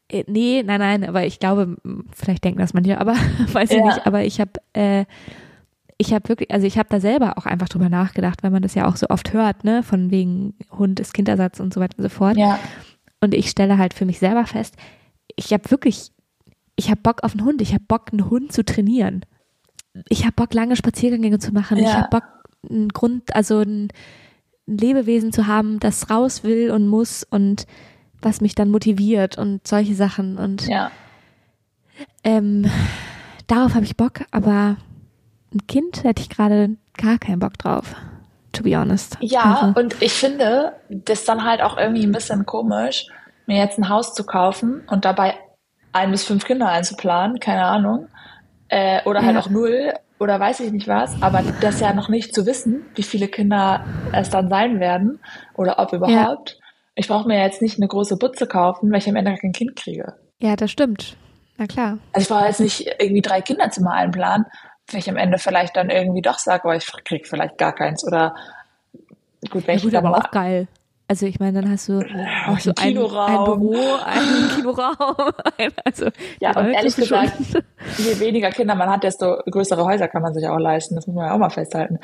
Äh, Nee, nein, nein, aber ich glaube, vielleicht denken das manche, aber weiß ich Ja. nicht. Aber ich habe, äh, ich habe wirklich, also ich habe da selber auch einfach drüber nachgedacht, weil man das ja auch so oft hört, ne, von wegen Hund ist Kindersatz und so weiter und so fort. Ja. Und ich stelle halt für mich selber fest, ich habe wirklich, ich habe Bock auf einen Hund, ich habe Bock, einen Hund zu trainieren. Ich habe Bock, lange Spaziergänge zu machen. Ich Ja. habe Bock, einen Grund, also ein, ein Lebewesen zu haben, das raus will und muss und was mich dann motiviert und solche Sachen. Und Ja. ähm, darauf habe ich Bock, aber ein Kind hätte ich gerade gar keinen Bock drauf, to be honest. Ja, Also, und ich finde das dann halt auch irgendwie ein bisschen komisch, mir jetzt ein Haus zu kaufen und dabei ein bis fünf Kinder einzuplanen, keine Ahnung. Äh, oder halt Ja. auch null oder weiß ich nicht was, aber das ja noch nicht zu wissen, wie viele Kinder es dann sein werden oder ob überhaupt. Ich brauche mir jetzt nicht eine große Butze kaufen, weil ich am Ende kein Kind kriege. ja, das stimmt. Na klar. Also ich brauche jetzt nicht irgendwie drei Kinderzimmer einplanen, ich am Ende vielleicht dann irgendwie doch sage, oh, ich krieg vielleicht gar keins oder gut, wenn Ja, ich gut, aber auch geil. Also ich meine, dann hast du auch so ein ein. Büro, einen Kinoraum. Also Ja, und Leute ehrlich schon- gesagt, je weniger Kinder man hat, desto größere Häuser kann man sich auch leisten. Das muss man ja auch mal festhalten.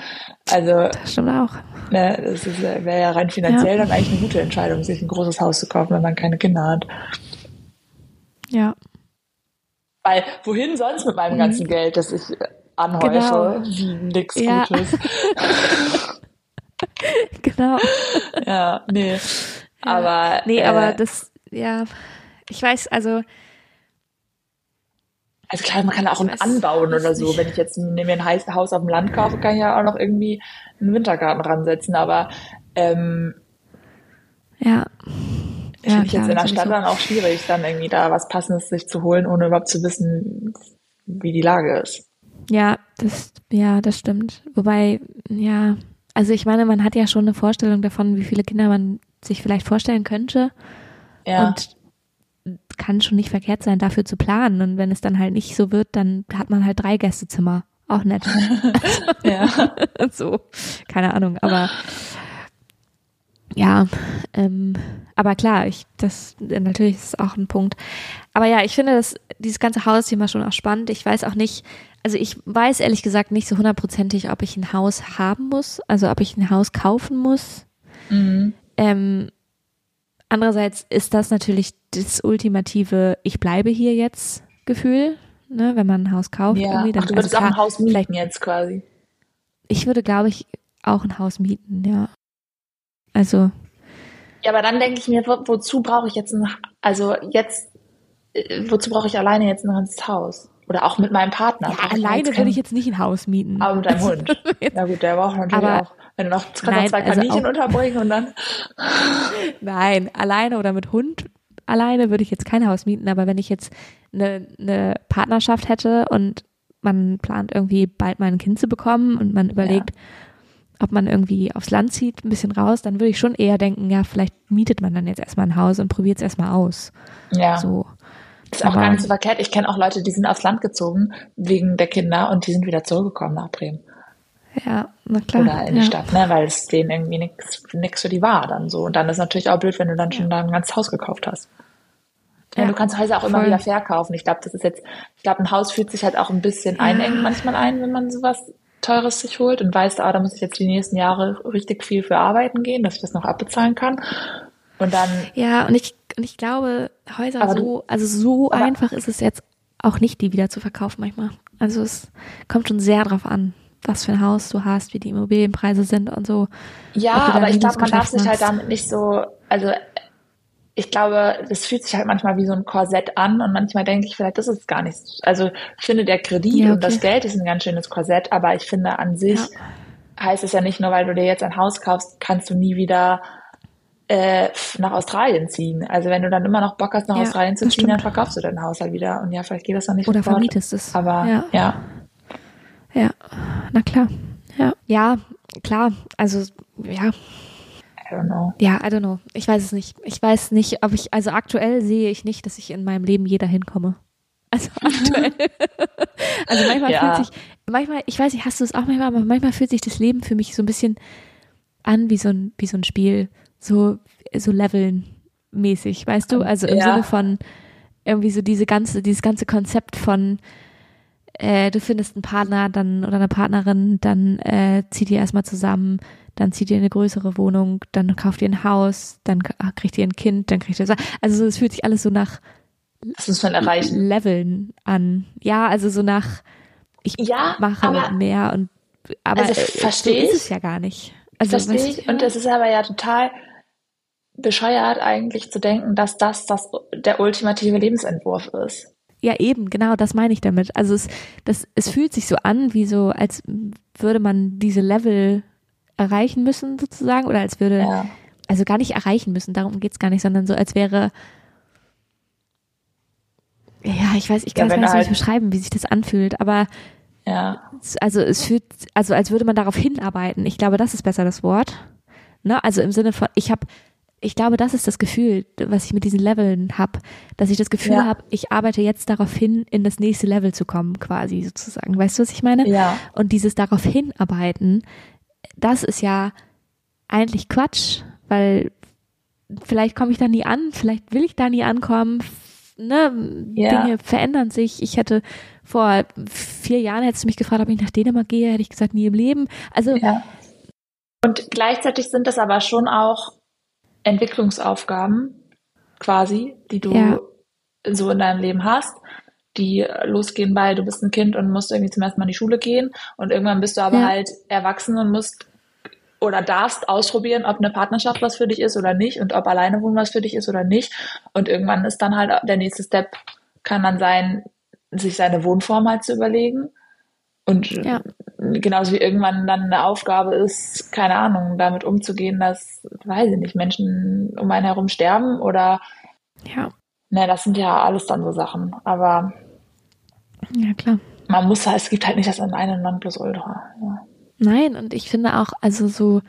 Also, Das stimmt auch. ne, das äh, wäre ja rein finanziell Ja. dann eigentlich eine gute Entscheidung, sich ein großes Haus zu kaufen, wenn man keine Kinder hat. Ja. Weil wohin sonst mit meinem ganzen Geld, das ich äh, anhäufe, Genau. nix Ja. Gutes. Genau. Ja, nee. Aber, Nee, äh, aber das, ja, ich weiß, also, Also klar, man kann auch ein weiß- anbauen oder so. nicht. Wenn ich jetzt mir ein Heiß- Haus auf dem Land kaufe, kann ich ja auch noch irgendwie einen Wintergarten ransetzen. Aber ähm, ja. finde ich jetzt in der. Stadt dann auch schwierig, dann irgendwie da was Passendes sich zu holen, ohne überhaupt zu wissen, wie die Lage ist. Ja, das, ja, das stimmt. Wobei, ja, also ich meine, man hat ja schon eine Vorstellung davon, wie viele Kinder man sich vielleicht vorstellen könnte. Ja, Und kann schon nicht verkehrt sein, dafür zu planen. Und wenn es dann halt nicht so wird, dann hat man halt drei Gästezimmer. Auch nett. ja. so, keine Ahnung, aber ja, ähm, aber klar, ich, das, natürlich ist es auch ein Punkt. Aber ja, ich finde das, dieses ganze Hausthema schon auch spannend. Ich weiß auch nicht, also ich weiß ehrlich gesagt nicht so hundertprozentig, ob ich ein Haus haben muss, also ob ich ein Haus kaufen muss. Mhm. Ähm, andererseits ist das natürlich das ultimative, ich bleibe hier jetzt Gefühl, ne, wenn man ein Haus kauft. ja. irgendwie, dann, Ach, du würdest also auch ein Haus vielleicht mieten jetzt quasi. ich würde, glaube ich, auch ein Haus mieten, ja. Also, Ja, aber dann denke ich mir, wo, wozu brauche ich jetzt ein, also jetzt, äh, wozu brauche ich alleine jetzt noch ins Haus? Oder auch mit meinem Partner. ja, alleine würde ich jetzt nicht ein Haus mieten. Aber mit deinem Hund. Jetzt- Ja gut, der braucht natürlich Aber- auch. Wenn du noch, kannst Nein, noch zwei also Kaninchen auch- unterbringen und dann. Nein, alleine oder mit Hund. Alleine würde ich jetzt kein Haus mieten, aber wenn ich jetzt eine, eine Partnerschaft hätte und man plant irgendwie bald mal ein Kind zu bekommen und man überlegt, ob man irgendwie aufs Land zieht, ein bisschen raus, dann würde ich schon eher denken, ja, vielleicht mietet man dann jetzt erstmal ein Haus und probiert es erstmal aus. Ja. So. Ist auch gar nicht so verkehrt. Ich kenne auch Leute, die sind aufs Land gezogen wegen der Kinder und die sind wieder zurückgekommen nach Bremen. Ja, na klar. Oder in die ja. Stadt, ne? Weil es denen irgendwie nix, nix für die war dann so. Und dann ist natürlich auch blöd, wenn du dann schon da ein ganzes Haus gekauft hast. Ja, Ja, du kannst Häuser auch immer voll. wieder verkaufen. Ich glaube, das ist jetzt, ich glaube, ein Haus fühlt sich halt auch ein bisschen einengt manchmal ein, wenn man sowas Teures sich holt und weiß, ah, da muss ich jetzt die nächsten Jahre richtig viel für arbeiten gehen, dass ich das noch abbezahlen kann. Und dann, Ja, und ich, und ich glaube, Häuser Aber so, also so einfach ist es jetzt auch nicht, die wieder zu verkaufen manchmal. Also es kommt schon sehr drauf an, was für ein Haus du hast, wie die Immobilienpreise sind und so. ja, aber ich glaube, man darf sich halt damit nicht so, also ich glaube, das fühlt sich halt manchmal wie so ein Korsett an und manchmal denke ich, vielleicht ist es gar nichts. Also ich finde, der Kredit Ja, und das okay. Geld ist ein ganz schönes Korsett, aber ich finde an sich Ja. heißt es ja nicht nur, weil du dir jetzt ein Haus kaufst, kannst du nie wieder äh, nach Australien ziehen. Also wenn du dann immer noch Bock hast, nach Ja, Australien zu ziehen, dann stimmt. verkaufst du dein Haus halt wieder. Und ja, vielleicht geht das dann nicht Oder sofort. vermietest es. Aber Ja. ja. Ja, na klar. Ja, ja klar. Also, ja, I don't know. ja, I don't know. Ich weiß es nicht. Ich weiß nicht, ob ich, also aktuell sehe ich nicht, dass ich in meinem Leben je dahin komme. Also aktuell. also manchmal Ja. fühlt sich, manchmal, ich weiß nicht, hast du es auch manchmal, aber manchmal fühlt sich das Leben für mich so ein bisschen an wie so ein, wie so ein Spiel. So, so leveln mäßig, weißt du? Also im Ja. Sinne von irgendwie so diese ganze, dieses ganze Konzept von äh, du findest einen Partner dann oder eine Partnerin, dann äh, zieht ihr erstmal zusammen, dann zieht ihr in eine größere Wohnung, dann kauft ihr ein Haus, dann k- kriegt ihr ein Kind, dann kriegt ihr so, also so, es fühlt sich alles so nach Das muss man erreichen. Leveln an. Ja, also so nach ich Ja, mache aber- mehr und aber Also, äh, so ist es ja gar nicht. Also Verstehe ich. Und es ist aber ja total bescheuert eigentlich zu denken, dass das, das der ultimative Lebensentwurf ist. Ja, eben, genau, das meine ich damit. Also es, das, es fühlt sich so an, wie so, als würde man diese Level erreichen müssen, sozusagen, oder als würde, Ja. also gar nicht erreichen müssen, darum geht's gar nicht, sondern so, als wäre, ja, ich weiß, ich Ja, kann es wenn gar nicht so halt- beschreiben, wie sich das anfühlt, aber Ja. es- also es fühlt, also als würde man darauf hinarbeiten. Ich glaube, das ist besser das Wort. Ne? Also im Sinne von, ich habe, ich glaube, das ist das Gefühl, was ich mit diesen Leveln habe, dass ich das Gefühl Ja. habe, ich arbeite jetzt darauf hin, in das nächste Level zu kommen, quasi sozusagen. Weißt du, was ich meine? Ja. Und dieses darauf hinarbeiten, das ist ja eigentlich Quatsch, weil vielleicht komme ich da nie an, vielleicht will ich da nie ankommen. Ne? Ja. Dinge verändern sich. Ich hätte vor vier Jahren hättest du mich gefragt, ob ich nach Dänemark gehe, hätte ich gesagt, nie im Leben. Also Ja. Und gleichzeitig sind das aber schon auch Entwicklungsaufgaben quasi, die du Ja. so in deinem Leben hast, die losgehen bei, du bist ein Kind und musst irgendwie zum ersten Mal in die Schule gehen und irgendwann bist du aber Ja. halt erwachsen und musst oder darfst ausprobieren, ob eine Partnerschaft was für dich ist oder nicht und ob alleine wohnen was für dich ist oder nicht. Und irgendwann ist dann halt der nächste Step, kann dann sein, sich seine Wohnform halt zu überlegen. Und Ja. Genauso wie irgendwann dann eine Aufgabe ist, keine Ahnung, damit umzugehen, dass, weiß ich nicht, Menschen um einen herum sterben oder, ja, ne, das sind ja alles dann so Sachen. Aber ja klar. man muss halt, es gibt halt nicht das eine Nonplusultra. Ja. Nein, und ich finde auch, also so,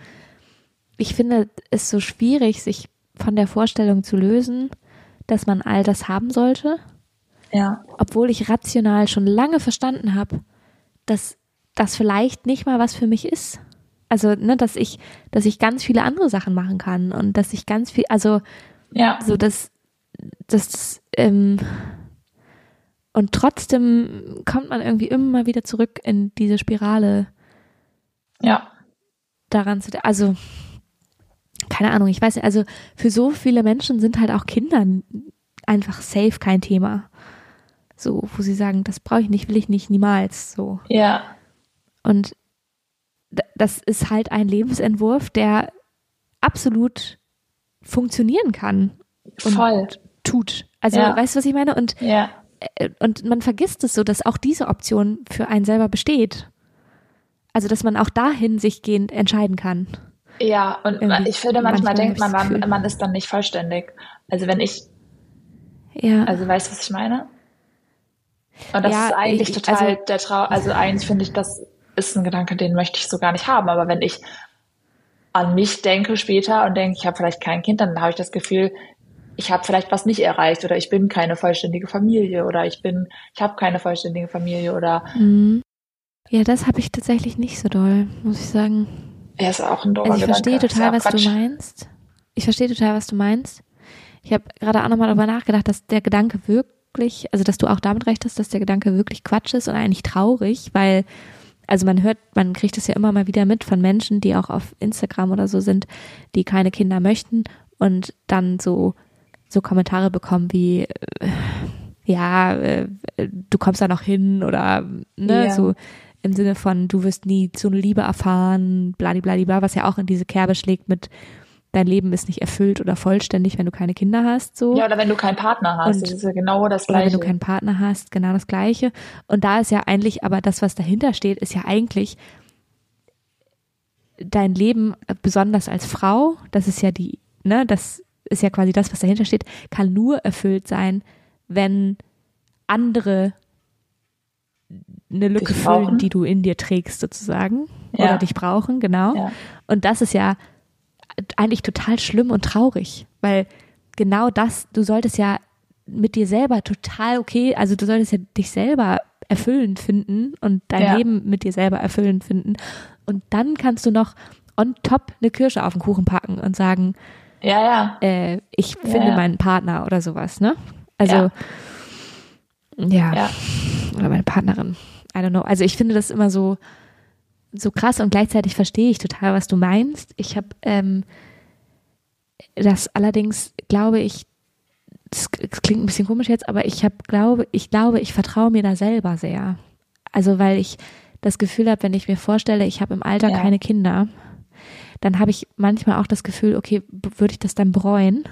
ich finde es so schwierig, sich von der Vorstellung zu lösen, dass man all das haben sollte, ja, obwohl ich rational schon lange verstanden habe, dass das vielleicht nicht mal was für mich ist. Also, ne, dass ich, dass ich ganz viele andere Sachen machen kann und dass ich ganz viel, also ja, so dass das ähm, und trotzdem kommt man irgendwie immer wieder zurück in diese Spirale ja, daran zu, also keine Ahnung, ich weiß nicht, also für so viele Menschen sind halt auch Kinder einfach safe kein Thema. So, wo sie sagen, das brauche ich nicht, will ich nicht, niemals so. ja, Und das ist halt ein Lebensentwurf, der absolut funktionieren kann und voll. tut. Also, Ja. weißt du, was ich meine? Und, Ja, äh, und man vergisst es so, dass auch diese Option für einen selber besteht. Also, dass man auch dahin sich gehend entscheiden kann. ja, und Irgendwie. ich finde, manchmal, Manchmal denkt man, man, man ist dann nicht vollständig. Also wenn ich, Ja. also weißt du, was ich meine? Und das Ja, ist eigentlich ich- total also- der Trau, also eigentlich finde ich, das ist ein Gedanke, den möchte ich so gar nicht haben. Aber wenn ich an mich denke später und denke, ich habe vielleicht kein Kind, dann habe ich das Gefühl, ich habe vielleicht was nicht erreicht oder ich bin keine vollständige Familie oder ich bin, ich habe keine vollständige Familie oder Mhm. Ja, das habe ich tatsächlich nicht so doll, muss ich sagen. er ist auch ein Also ich verstehe total, was du Quatsch. meinst. Ich verstehe total, was du meinst. Ich habe gerade auch nochmal darüber nachgedacht, dass der Gedanke wirklich, also dass du auch damit recht hast, dass der Gedanke wirklich Quatsch ist und eigentlich traurig, weil, also man hört, man kriegt es ja immer mal wieder mit von Menschen, die auch auf Instagram oder so sind, die keine Kinder möchten und dann so, so Kommentare bekommen wie, äh, ja, äh, du kommst da noch hin oder, ne, Ja. so im Sinne von, du wirst nie so eine Liebe erfahren, bladibladibla, was ja auch in diese Kerbe schlägt mit, dein Leben ist nicht erfüllt oder vollständig, wenn du keine Kinder hast, so. Ja, oder wenn du keinen Partner hast, Und- das ist ja genau das Oder wenn Gleiche. du keinen Partner hast, genau das Gleiche. Und da ist ja eigentlich, aber das, was dahinter steht, ist ja eigentlich, dein Leben, besonders als Frau, das ist ja die, ne, das ist ja quasi das, was dahinter steht, kann nur erfüllt sein, wenn andere eine Lücke füllen, die du in dir trägst, sozusagen. Ja. Oder dich brauchen, genau. Ja. Und das ist ja eigentlich total schlimm und traurig, weil genau das, du solltest ja mit dir selber total okay, also du solltest ja dich selber erfüllend finden und dein Ja. Leben mit dir selber erfüllend finden. Und dann kannst du noch on top eine Kirsche auf den Kuchen packen und sagen, Ja, ja. äh, ich finde ja. meinen Partner oder sowas, ne? Also, Ja. ja. Ja. Oder meine Partnerin. I don't know. Also ich finde das immer so, so krass und gleichzeitig verstehe ich total, was du meinst. Ich habe ähm, das allerdings, glaube ich, das klingt ein bisschen komisch jetzt, aber ich habe, glaube, ich glaube, ich vertraue mir da selber sehr. Also weil ich das Gefühl habe, wenn ich mir vorstelle, ich habe im Alter Ja. keine Kinder, dann habe ich manchmal auch das Gefühl, okay, würde ich das dann bereuen?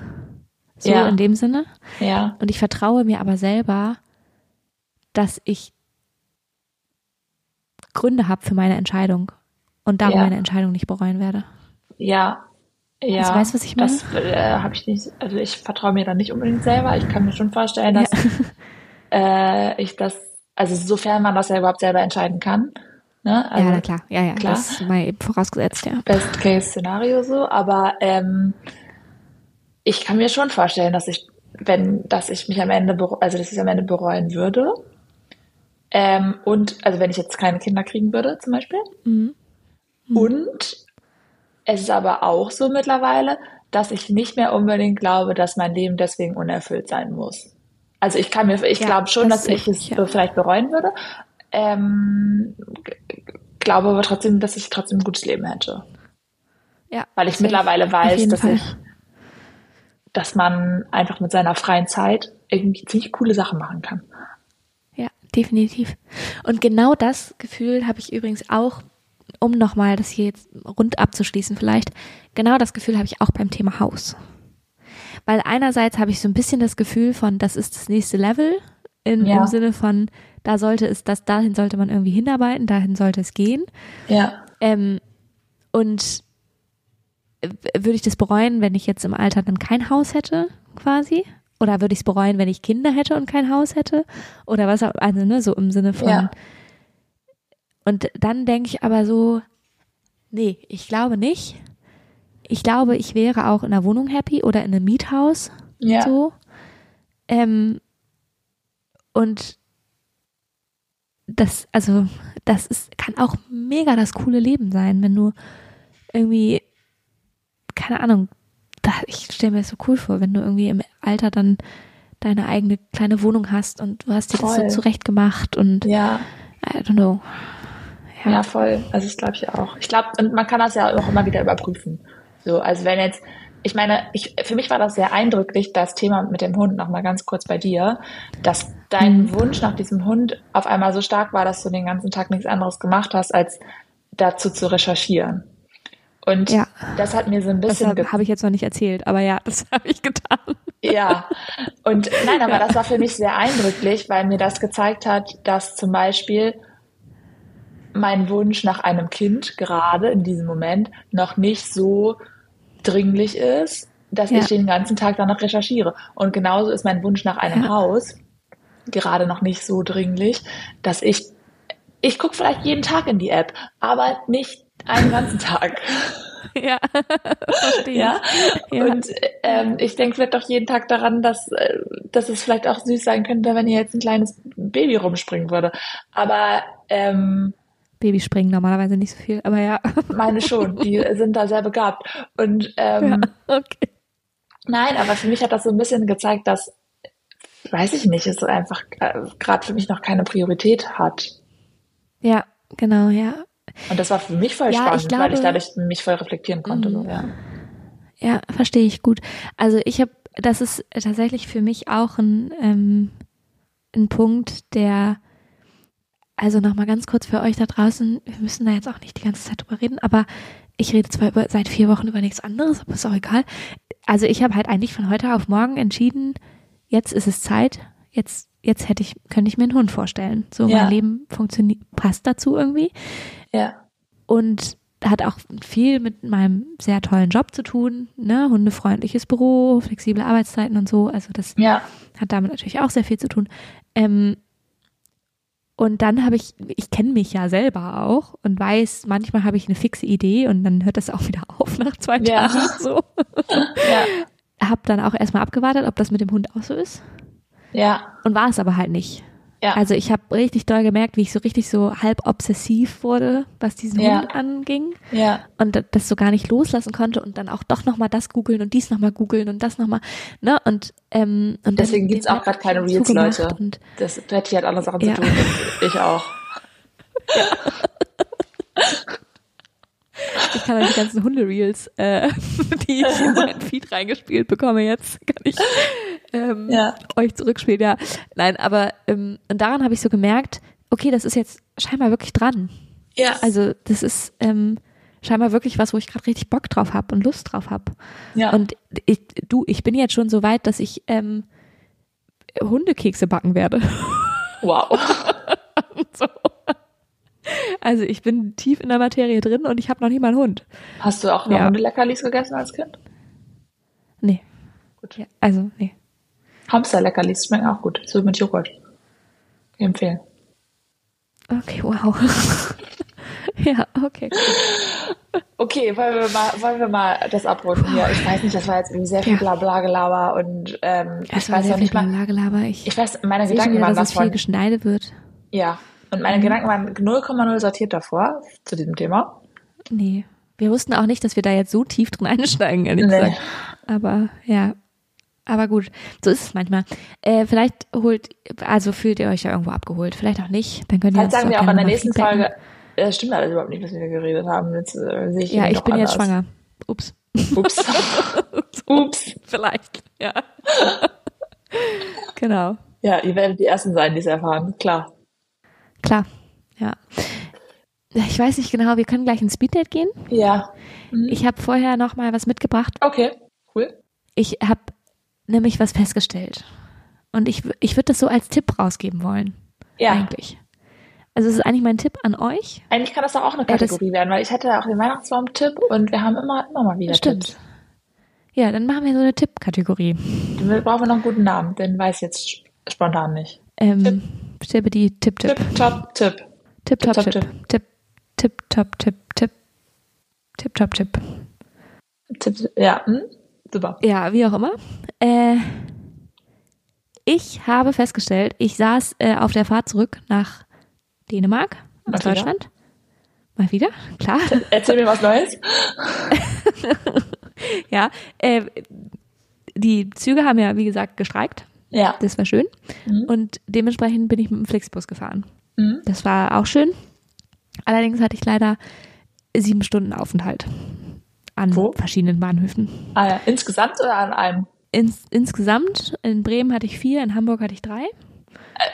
So Ja. in dem Sinne. Ja. Und ich vertraue mir aber selber, dass ich Gründe habe für meine Entscheidung und darum Ja. meine Entscheidung nicht bereuen werde. Ja. Ja. Also weißt du, was ich meine? Das äh, habe ich nicht, also ich vertraue mir da nicht unbedingt selber. Ich kann mir schon vorstellen, dass äh, ich das, also sofern man das ja überhaupt selber entscheiden kann. Ne? Also ja, na klar. Ja, ja. klar. Das ist mal eben vorausgesetzt, ja. Best-Case-Szenario so, aber ähm, ich kann mir schon vorstellen, dass ich, wenn, dass ich mich am Ende, also dass ich am Ende bereuen würde. Ähm, und, also wenn ich jetzt keine Kinder kriegen würde, zum Beispiel. Mhm. Und es ist aber auch so mittlerweile, dass ich nicht mehr unbedingt glaube, dass mein Leben deswegen unerfüllt sein muss. Also ich kann mir, ich Ja, glaube schon, das dass ich es ich, ja. vielleicht bereuen würde. Ähm, glaube aber trotzdem, dass ich trotzdem ein gutes Leben hätte. Ja. Weil ich mittlerweile Auf weiß, dass Fall. ich, dass man einfach mit seiner freien Zeit irgendwie ziemlich coole Sachen machen kann. Definitiv. Und genau das Gefühl habe ich übrigens auch, um nochmal das hier jetzt rund abzuschließen vielleicht, genau das Gefühl habe ich auch beim Thema Haus. Weil einerseits habe ich so ein bisschen das Gefühl von, das ist das nächste Level, in, Ja. im Sinne von, da sollte es, das, dahin sollte man irgendwie hinarbeiten, dahin sollte es gehen. Ja, Ähm, und w- würde ich das bereuen, wenn ich jetzt im Alter dann kein Haus hätte, quasi? Oder würde ich es bereuen, wenn ich Kinder hätte und kein Haus hätte? Oder was auch, also, ne, so im Sinne von. Ja. Und dann denke ich aber so, nee, ich glaube nicht. Ich glaube, ich wäre auch in einer Wohnung happy oder in einem Miethaus ja, so. Ähm, und das, also, das ist, kann auch mega das coole Leben sein, wenn du irgendwie, keine Ahnung, da, ich stelle mir das so cool vor, wenn du irgendwie im Alter dann deine eigene kleine Wohnung hast und du hast dir das so Voll. zurecht gemacht und ja, I don't know. ja, voll. Also das glaube ich auch. Ich glaube, und man kann das ja auch immer wieder überprüfen. So, also wenn jetzt, ich meine, ich, für mich war das sehr eindrücklich, das Thema mit dem Hund nochmal ganz kurz bei dir, dass dein Mhm. Wunsch nach diesem Hund auf einmal so stark war, dass du den ganzen Tag nichts anderes gemacht hast, als dazu zu recherchieren. Und Ja. das hat mir so ein Das bisschen ge- habe hab ich jetzt noch nicht erzählt, aber ja, das habe ich getan. Ja, und nein, aber Ja. das war für mich sehr eindrücklich, weil mir das gezeigt hat, dass zum Beispiel mein Wunsch nach einem Kind gerade in diesem Moment noch nicht so dringlich ist, dass Ja. ich den ganzen Tag danach recherchiere. Und genauso ist mein Wunsch nach einem. Haus gerade noch nicht so dringlich, dass ich, ich gucke vielleicht jeden Tag in die App, aber nicht einen ganzen Tag. Ja, verstehe Ja. Ja. und ähm, ich denke vielleicht auch jeden Tag daran, dass, äh, dass es vielleicht auch süß sein könnte, wenn hier jetzt ein kleines Baby rumspringen würde. Aber ähm, Babys springen normalerweise nicht so viel, aber ja. meine schon, die sind da sehr begabt. Und ähm, ja. Okay. nein, aber für mich hat das so ein bisschen gezeigt, dass, weiß ich nicht, es einfach äh, gerade für mich noch keine Priorität hat. Ja, genau, ja. Und das war für mich voll Ja, spannend, ich weil ich glaube- dadurch mich voll reflektieren konnte. Mhm. So, ja. Ja, verstehe ich gut. Also ich habe, das ist tatsächlich für mich auch ein, ähm, ein Punkt, der, also nochmal ganz kurz für euch da draußen, wir müssen da jetzt auch nicht die ganze Zeit drüber reden, aber ich rede zwar über, seit vier Wochen über nichts anderes, aber ist auch egal. Also ich habe halt eigentlich von heute auf morgen entschieden, jetzt ist es Zeit, jetzt, jetzt hätte ich, könnte ich mir einen Hund vorstellen. So Ja. mein Leben funktioniert, passt dazu irgendwie. ja, Und hat auch viel mit meinem sehr tollen Job zu tun, ne? Hundefreundliches Büro, flexible Arbeitszeiten und so. Also das Ja. hat damit natürlich auch sehr viel zu tun. Ähm, und dann habe ich, ich kenne mich ja selber auch und weiß, manchmal habe ich eine fixe Idee und dann hört das auch wieder auf nach zwei Ja. Tagen so. Ja. Hab dann auch erstmal abgewartet, ob das mit dem Hund auch so ist. Ja. Und war es aber halt nicht. Ja. Also ich habe richtig doll gemerkt, wie ich so richtig so halb obsessiv wurde, was diesen Ja. Hund anging ja. und das so gar nicht loslassen konnte und dann auch doch noch mal das googeln und dies noch mal googeln und das noch mal ne und ähm, und Deswegen gibt's den auch grad keine Reels, Leute. und Das Betty hat andere Sachen Ja. zu tun. Ich auch. ich kann euch die ganzen Hunde-Reels, äh, die ich in meinen Feed reingespielt bekomme jetzt, kann ich ähm, Ja. euch zurückspielen, ja. Nein, aber ähm, und daran habe ich so gemerkt, okay, das ist jetzt scheinbar wirklich dran. Ja. Also das ist ähm, scheinbar wirklich was, wo ich gerade richtig Bock drauf habe und Lust drauf habe. ja. Und ich, du, ich bin jetzt schon so weit, dass ich ähm, Hundekekse backen werde. wow. so. Also ich bin tief in der Materie drin und ich habe noch nie mal einen Hund. Hast du auch noch Ja. Hundeleckerlis gegessen als Kind? Nee. Gut. Ja, also, nee. Hamsterleckerlis schmecken auch gut. So mit Joghurt. Ich empfehlen. Okay, wow. ja, okay. Okay, wollen wir mal, wollen wir mal das abrunden hier. Ich weiß nicht, das war jetzt irgendwie sehr viel Ja. Blabla-Gelaber und ähm, Es ich war weiß sehr noch viel nicht mal. Ich, Ich weiß, meine sehe schon Gedanken wieder, waren dass es viel geschneidet wird. Ja. Und meine Mhm. Gedanken waren 0,0 sortiert davor zu diesem Thema. Nee. Wir wussten auch nicht, dass wir da jetzt so tief drin einsteigen, ehrlich Nee. gesagt. Aber ja. Aber gut, so ist es manchmal. Äh, vielleicht holt, also fühlt ihr euch ja irgendwo abgeholt. Vielleicht auch nicht. Dann könnt ihr Vielleicht sagen wir auch in der nächsten feedbacken. Folge, äh, stimmt alles überhaupt nicht, was wir geredet haben. Jetzt äh, sehe ich Ja, ich bin jetzt anders. schwanger. Ups. Ups. Ups. Vielleicht, ja. genau. Ja, ihr werdet die Ersten sein, die es erfahren. Klar. Klar. Ja. Ich weiß nicht genau, wir können gleich ins Speeddate gehen. Ja. Mhm. Ich habe vorher noch mal was mitgebracht. Okay. Cool. Ich habe nämlich was festgestellt. Und ich, ich würde das so als Tipp rausgeben wollen. Ja. Eigentlich. Also es ist eigentlich mein Tipp an euch. Eigentlich kann das doch auch eine Kategorie werden, weil ich hatte auch den Weihnachtsbaum-Tipp und wir haben immer, immer mal wieder Stimmt. Tipps. Ja, dann machen wir so eine Tipp-Kategorie. Wir brauchen noch einen guten Namen, den weiß ich jetzt sp- spontan nicht. Ähm, Tippe die Tipp-Tipp. Tipp, top, Tipp. Tipp, top, Tipp, Tipp. Tipp. Tipp, Tipp, top, Tipp, Tipp. Tipp, top, Tipp. Tipp, ja, hm? super. Ja, wie auch immer. Äh, ich habe festgestellt, ich saß äh, auf der Fahrt zurück nach Dänemark, aus? Deutschland. Mal wieder, klar. Erzähl mir was Neues. ja, äh, die Züge haben ja, wie gesagt, gestreikt. Ja. Das war schön. Mhm. Und dementsprechend bin ich mit dem Flixbus gefahren. Mhm. Das war auch schön. Allerdings hatte ich leider sieben Stunden Aufenthalt an Wo? verschiedenen Bahnhöfen. Ah, ja. Insgesamt oder an einem? Ins, insgesamt, in Bremen hatte ich vier, in Hamburg hatte ich drei.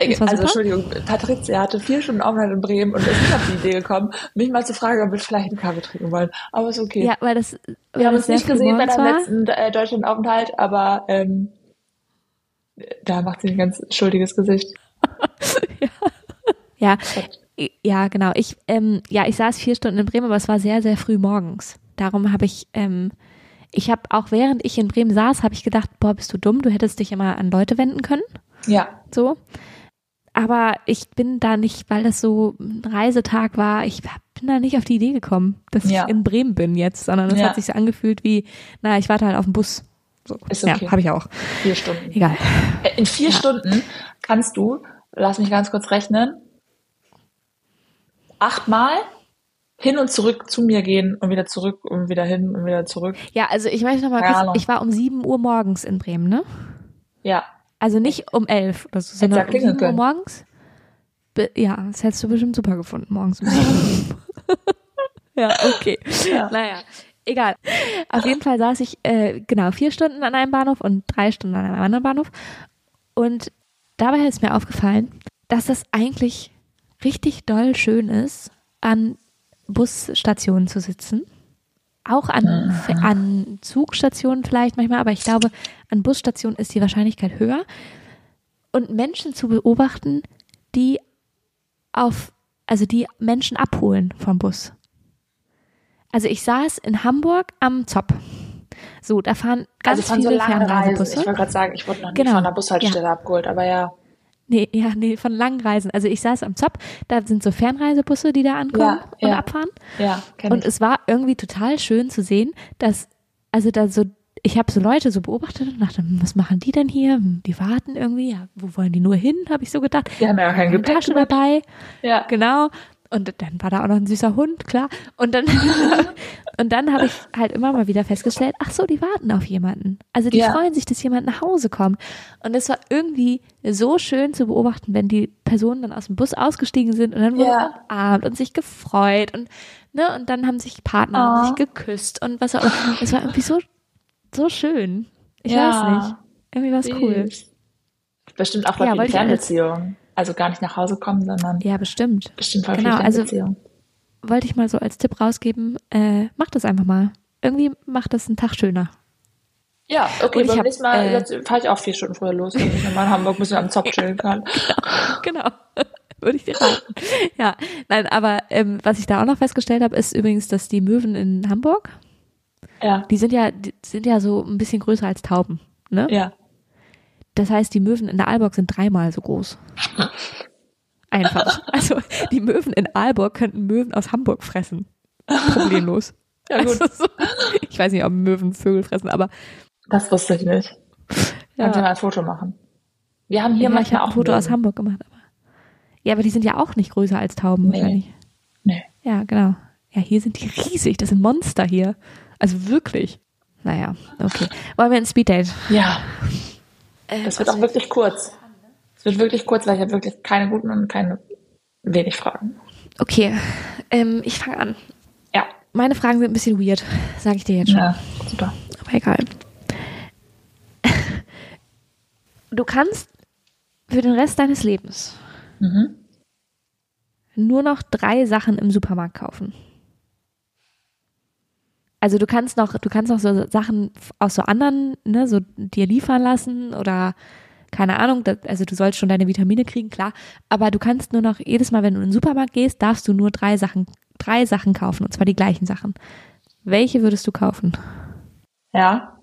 Äh, also, super. Entschuldigung, Patricia hatte vier Stunden Aufenthalt in Bremen und ist nicht auf die Idee gekommen, mich mal zu fragen, ob wir vielleicht einen Kaffee trinken wollen. Aber ist okay. Ja, weil das, wir haben sehr nicht gesehen bei deinem letzten äh, Deutschlandaufenthalt, aber ähm, da macht sie ein ganz schuldiges Gesicht. Ja, ja, genau. Ich, ähm, ja, ich saß vier Stunden in Bremen, aber es war sehr, sehr früh morgens. Darum habe ich, ähm, ich habe auch während ich in Bremen saß, habe ich gedacht, boah, bist du dumm, du hättest dich immer an Leute wenden können, Ja, so. Aber ich bin da nicht, weil das so ein Reisetag war, ich bin da nicht auf die Idee gekommen, dass Ja. ich in Bremen bin jetzt, sondern es Ja. hat sich so angefühlt wie, na, ich warte halt auf den Bus. So. Ist okay. Ja, habe ich auch. vier Stunden. Egal. Äh, In vier Stunden kannst du, lass mich ganz kurz rechnen, achtmal hin und zurück zu mir gehen und wieder zurück und wieder hin und wieder zurück. Ja, also ich möchte noch mal Keine kurz, ich war um 7 Uhr morgens in Bremen, ne? Ja, Also nicht um 11 oder so, ja sondern um klingeln 7 Uhr morgens. Ja, das hättest du bestimmt super gefunden, morgens um 7 Ja, okay. Ja. Naja, egal. Auf jeden Fall saß ich, äh, genau, vier Stunden an einem Bahnhof und drei Stunden an einem anderen Bahnhof. Und dabei ist mir aufgefallen, dass das eigentlich richtig doll schön ist, an Busstationen zu sitzen. Auch an, an Zugstationen vielleicht manchmal, aber ich glaube, an Busstationen ist die Wahrscheinlichkeit höher. Und Menschen zu beobachten, die auf, also die Menschen abholen vom Bus. Also ich saß in Hamburg am Zopp. So, da fahren ganz also von so viele Reisen. Fernreisebusse. Ich wollte gerade sagen, ich wurde noch nicht Genau. von der Bushaltestelle abgeholt, aber ja. Nee, ja, nee, von langen Reisen. Also ich saß am Zopp, da sind so Fernreisebusse, die da ankommen Ja, und ja. abfahren. Ja, kenn Und ich. es war irgendwie total schön zu sehen, dass, also da so, ich habe so Leute so beobachtet und dachte, was machen die denn hier? Die warten irgendwie, ja, wo wollen die nur hin, habe ich so gedacht. Die haben ja kein Eine Gepäck Tasche dabei, Ja. genau. Und dann war da auch noch ein süßer Hund, klar. Und dann, und dann habe ich halt immer mal wieder festgestellt, ach so, die warten auf jemanden. Also die Ja. freuen sich, dass jemand nach Hause kommt. Und es war irgendwie so schön zu beobachten, wenn die Personen dann aus dem Bus ausgestiegen sind und dann wurde Ja. umarmt und sich gefreut und, ne, und dann haben sich Partner Oh. sich geküsst und was auch immer. Es war irgendwie so, so schön. Ich Ja. weiß nicht. Irgendwie war es cool. Bestimmt auch Ja, ich als- Fernbeziehungen. Also gar nicht nach Hause kommen, sondern Ja, bestimmt. bestimmt voll Genau, also- Fernbeziehungen. wollte ich mal so als Tipp rausgeben, äh, mach das einfach mal. Irgendwie macht das einen Tag schöner. ja, okay, beim nächsten Mal äh, jetzt fahre ich auch vier Stunden früher los, damit ich nochmal in Hamburg ein bisschen am Zopf chillen kann. Genau. Würde ich dir raten. Ja, nein, aber ähm, was ich da auch noch festgestellt habe, ist übrigens, dass die Möwen in Hamburg, Ja, die sind ja, die sind ja so ein bisschen größer als Tauben. Ne? ja. Das heißt, die Möwen in der Aalborg sind dreimal so groß. Einfach. Also die Möwen in Aalborg könnten Möwen aus Hamburg fressen. Problemlos. Ja, gut. Also so, ich weiß nicht, ob Möwen Vögel fressen, aber Das wusste ich nicht. Kannst du ja. mal ein Foto machen? Wir haben hier ja, manchmal auch ein Foto aus Möwen. Hamburg gemacht. Aber ja, aber die sind ja auch nicht größer als Tauben Nee. wahrscheinlich. Nee. Ja, genau. Ja, hier sind die riesig. Das sind Monster hier. Also wirklich. Naja, okay. Wollen wir ein Speeddate? Ja, Äh, das wird auch wirklich kurz. Es wird wirklich kurz, weil ich habe wirklich keine guten und keine wenig Fragen. Okay, ähm, ich fange an. Ja, Meine Fragen sind ein bisschen weird, sage ich dir jetzt schon. ja, super. Aber egal. Du kannst für den Rest deines Lebens Mhm. nur noch drei Sachen im Supermarkt kaufen. Also du kannst noch, du kannst noch so Sachen aus so anderen, ne, so dir liefern lassen oder keine Ahnung, also du sollst schon deine Vitamine kriegen, klar, aber du kannst nur noch jedes Mal, wenn du in den Supermarkt gehst, darfst du nur drei Sachen, drei Sachen kaufen und zwar die gleichen Sachen. Welche würdest du kaufen? Ja,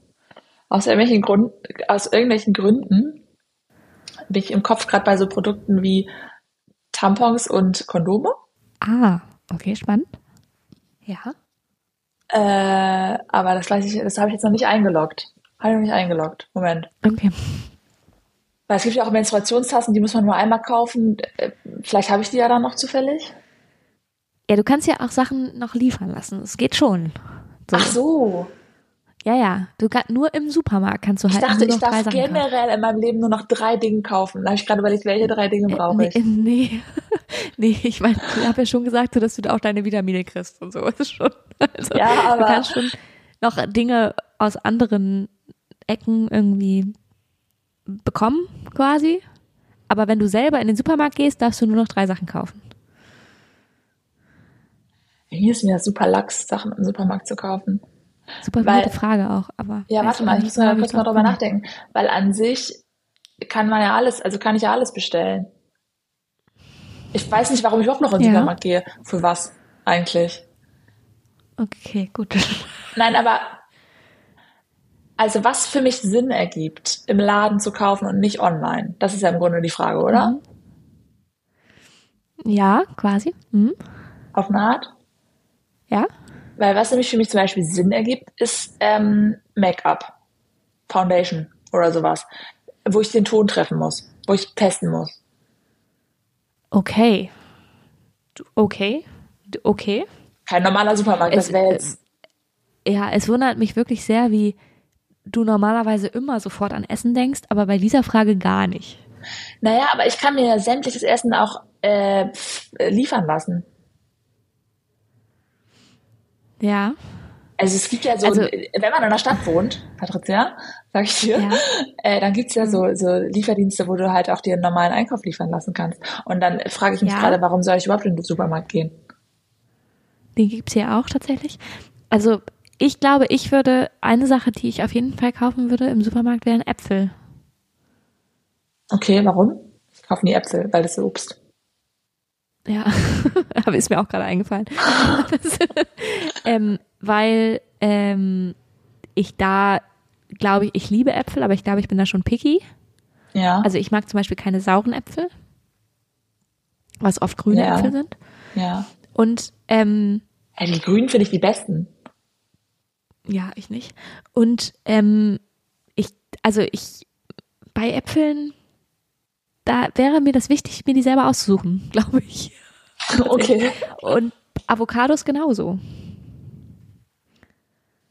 aus irgendwelchen, Grund, aus irgendwelchen Gründen bin ich im Kopf gerade bei so Produkten wie Tampons und Kondome. Ah, okay, spannend. Ja. Äh, aber das weiß ich, das habe ich jetzt noch nicht eingeloggt. Habe ich noch nicht eingeloggt. Moment. Okay. Weil es gibt ja auch Menstruationstassen, die muss man nur einmal kaufen. Äh, Vielleicht habe ich die ja dann noch zufällig. Ja, du kannst ja auch Sachen noch liefern lassen. Es geht schon. So. Ach so. Ja, ja. Du kannst nur im Supermarkt kannst du Ich halt dachte, nur ich noch drei darf Sachen kaufen. generell in meinem Leben nur noch drei Dinge kaufen. Da habe ich gerade überlegt, welche drei Dinge brauche nee, ich. nee, nee, ich meine, ich habe ja schon gesagt, dass du auch deine Vitamine kriegst und so. Ist schon, also, Ja, aber- du kannst schon noch Dinge aus anderen Ecken irgendwie bekommen, quasi. Aber wenn du selber in den Supermarkt gehst, darfst du nur noch drei Sachen kaufen. Hier ist mir super Lachs, Sachen im Supermarkt zu kaufen. Super Weil- Frage auch, aber. Ja, warte mal, ich muss mal kurz mal drüber nachdenken. Weil an sich kann man ja alles, also kann ich ja alles bestellen. Ich weiß nicht, warum ich überhaupt noch in den Ja. Supermarkt gehe. Für was eigentlich? Okay, gut. Nein, aber also was für mich Sinn ergibt, im Laden zu kaufen und nicht online. Das ist ja im Grunde die Frage, oder? Mhm. Ja, quasi. Mhm. Auf eine Art. Ja. Weil was nämlich für mich zum Beispiel Sinn ergibt, ist ähm, Make-up, Foundation oder sowas, wo ich den Ton treffen muss, wo ich testen muss. Okay. Okay. Okay. Kein normaler Supermarkt, Es- das wäre jetzt. Ja, es wundert mich wirklich sehr, wie du normalerweise immer sofort an Essen denkst, aber bei dieser Frage gar nicht. Naja, aber ich kann mir ja sämtliches Essen auch äh, äh, liefern lassen. Ja. Also es gibt ja so, Also- wenn man in einer Stadt wohnt, Patricia, sag ich dir, Ja. äh, dann gibt's ja so, so Lieferdienste, wo du halt auch dir einen normalen Einkauf liefern lassen kannst. Und dann frage ich mich Ja. gerade, warum soll ich überhaupt in den Supermarkt gehen? Den gibt's hier auch tatsächlich. Also ich glaube, ich würde, eine Sache, die ich auf jeden Fall kaufen würde im Supermarkt, wären Äpfel. Okay, warum? Ich kaufe nie Äpfel, weil das ist Obst. Ja, aber ist mir auch gerade eingefallen. Das- ähm, weil ähm, ich da, glaube ich, ich liebe Äpfel, aber ich glaube, ich bin da schon picky. Ja. Also ich mag zum Beispiel keine sauren Äpfel, was oft grüne Ja. Äpfel sind. ja. Und ähm, Ey, die Grünen finde ich die besten. ja, ich nicht. Und ähm, ich, also ich, bei Äpfeln, da wäre mir das wichtig, mir die selber auszusuchen, glaube ich. Okay. Und Avocados genauso.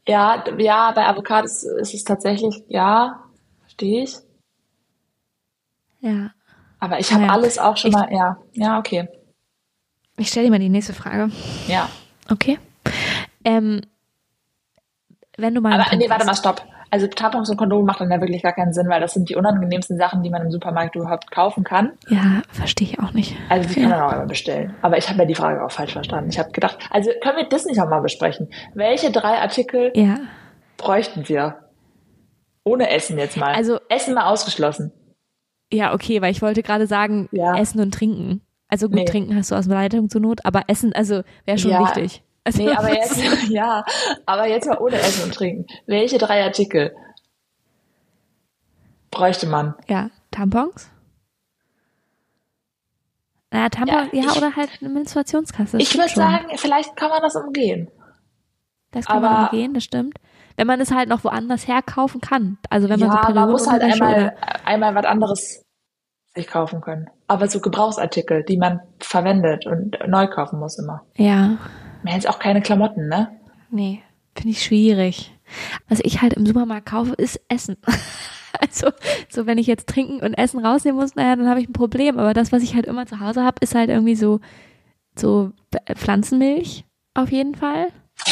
Ja, ja, bei Avocados ist es tatsächlich, ja, verstehe ich. Ja. Aber ich habe Naja, alles auch schon ich- mal, ja, ja, okay. Ich stelle dir mal die nächste Frage. Ja. Okay. Ähm, wenn du mal. Aber nee, warte mal, stopp. Also Tampons und Kondome macht dann ja wirklich gar keinen Sinn, weil das sind die unangenehmsten Sachen, die man im Supermarkt überhaupt kaufen kann. Ja, verstehe ich auch nicht. Also die ja. kann man auch immer bestellen. Aber ich habe ja die Frage auch falsch verstanden. Ich habe gedacht, also können wir das nicht auch mal besprechen? Welche drei Artikel Ja. bräuchten wir? Ohne Essen jetzt mal. Also- Essen mal ausgeschlossen. Ja, okay, weil ich wollte gerade sagen, Ja. Essen und Trinken. Also gut, Nee. Trinken hast du aus der Leitung zur Not, aber Essen, also wäre schon Ja. wichtig. Also, Nee, aber jetzt, ja, aber jetzt mal ohne Essen und Trinken. Welche drei Artikel bräuchte man? Ja, Tampons? Naja, Tampons, ja, Ja, ich- oder halt eine Menstruationskasse. ich würde sagen, vielleicht kann man das umgehen. das kann man aber- umgehen, das stimmt. Wenn man es halt noch woanders herkaufen kann. Also wenn man so ja, man muss halt einmal, einmal was anderes sich kaufen können. Aber so Gebrauchsartikel, die man verwendet und neu kaufen muss immer. Ja, Mir jetzt auch keine Klamotten, ne? nee, finde ich schwierig. Was ich halt im Supermarkt kaufe, ist Essen. Also, so wenn ich jetzt trinken und Essen rausnehmen muss, naja, dann habe ich ein Problem. Aber das, was ich halt immer zu Hause habe, ist halt irgendwie so, so Pflanzenmilch auf jeden Fall.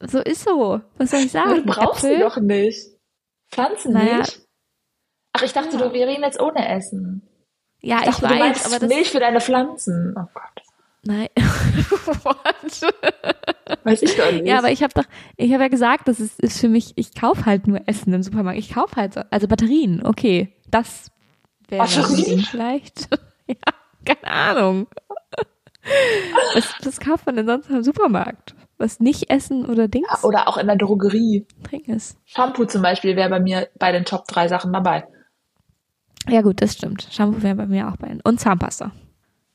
So ist so. Was soll ich sagen? du brauchst sie Äpfel? doch nicht. Pflanzenmilch? Naja. Ach, ich dachte, Ja. du, wir reden jetzt ohne Essen. Ja, Ich ich, dachte, du weiß, meinst aber das. Milch für deine Pflanzen. Oh Gott. Nein. Weiß ich doch nicht. Ja, aber ich habe doch, ich habe ja gesagt, das ist, ist für mich, ich kaufe halt nur Essen im Supermarkt. Ich kaufe halt so, also Batterien, okay. Das wäre vielleicht. ja, keine Ahnung. Was, was kauft man denn sonst im Supermarkt? Was nicht Essen oder Dings Oder auch in der Drogerie. trinken ist? Shampoo zum Beispiel wäre bei mir bei den Top drei Sachen dabei. Ja gut, das stimmt. Shampoo wäre bei mir auch bei Und Zahnpasta.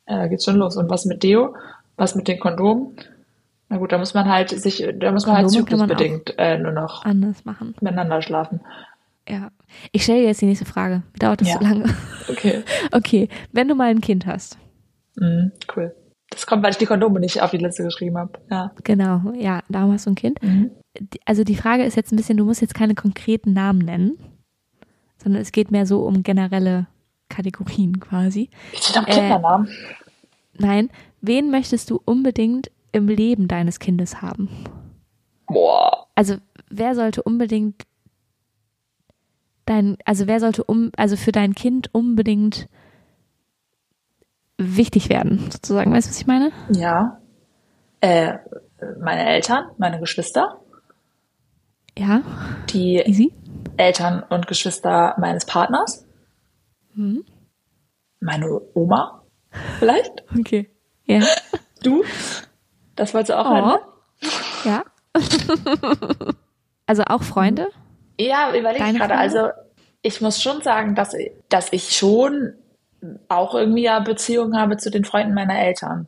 Ja, da geht's schon los. Und was mit Deo? Was mit den Kondomen? Na gut, da muss man halt sich, da muss man halt Kondome man zyklusbedingt äh, nur noch Anders machen. miteinander schlafen. Ja. Ich stelle dir jetzt die nächste Frage. Dauert das Ja. so lange? Okay. Okay, wenn du mal ein Kind hast. Mhm, cool. Das kommt, weil ich die Kondome nicht auf die Liste geschrieben habe. Ja. Genau, ja, darum hast du ein Kind. Mhm. Also die Frage ist jetzt ein bisschen, du musst jetzt keine konkreten Namen nennen, sondern es geht mehr so um generelle Kategorien quasi. Geht es um Äh, Kindernamen? Nein, wen möchtest du unbedingt im Leben deines Kindes haben? Boah. Also wer sollte unbedingt dein, also wer sollte um, also für dein Kind unbedingt wichtig werden, sozusagen. Weißt du, was ich meine? Ja. Äh, meine Eltern, meine Geschwister, Ja, die easy. Eltern und Geschwister meines Partners, Mhm. meine Oma, vielleicht. Okay. Ja. Du? Das wolltest du auch hören, ne? Ja. also auch Freunde? Ja, überlege ich gerade. Also ich muss schon sagen, dass, dass ich schon auch irgendwie ja Beziehungen habe zu den Freunden meiner Eltern.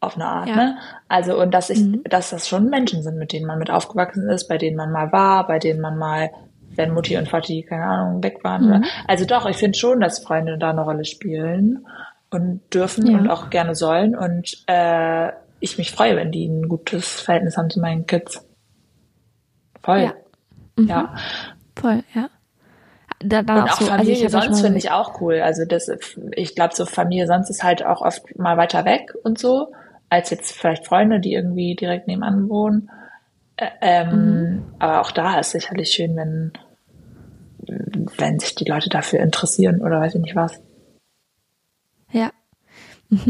Auf eine Art, Ja. ne? Also, und dass ich, Mhm. dass das schon Menschen sind, mit denen man mit aufgewachsen ist, bei denen man mal war, bei denen man mal, wenn Mutti und Vati, keine Ahnung, weg waren. Mhm. Oder, also doch, ich finde schon, dass Freunde da eine Rolle spielen und dürfen Ja. und auch gerne sollen. Und äh, ich mich freue, wenn die ein gutes Verhältnis haben zu meinen Kids. Voll. Ja. Mhm. ja. Voll, ja. Da, dann Und auch so, also Familie schon sonst finde ich auch cool. Also das, ich glaube, so Familie sonst ist halt auch oft mal weiter weg und so, als jetzt vielleicht Freunde, die irgendwie direkt nebenan wohnen. Ähm, Mhm. Aber auch da ist sicherlich schön, wenn, wenn sich die Leute dafür interessieren oder weiß ich nicht was. Ja.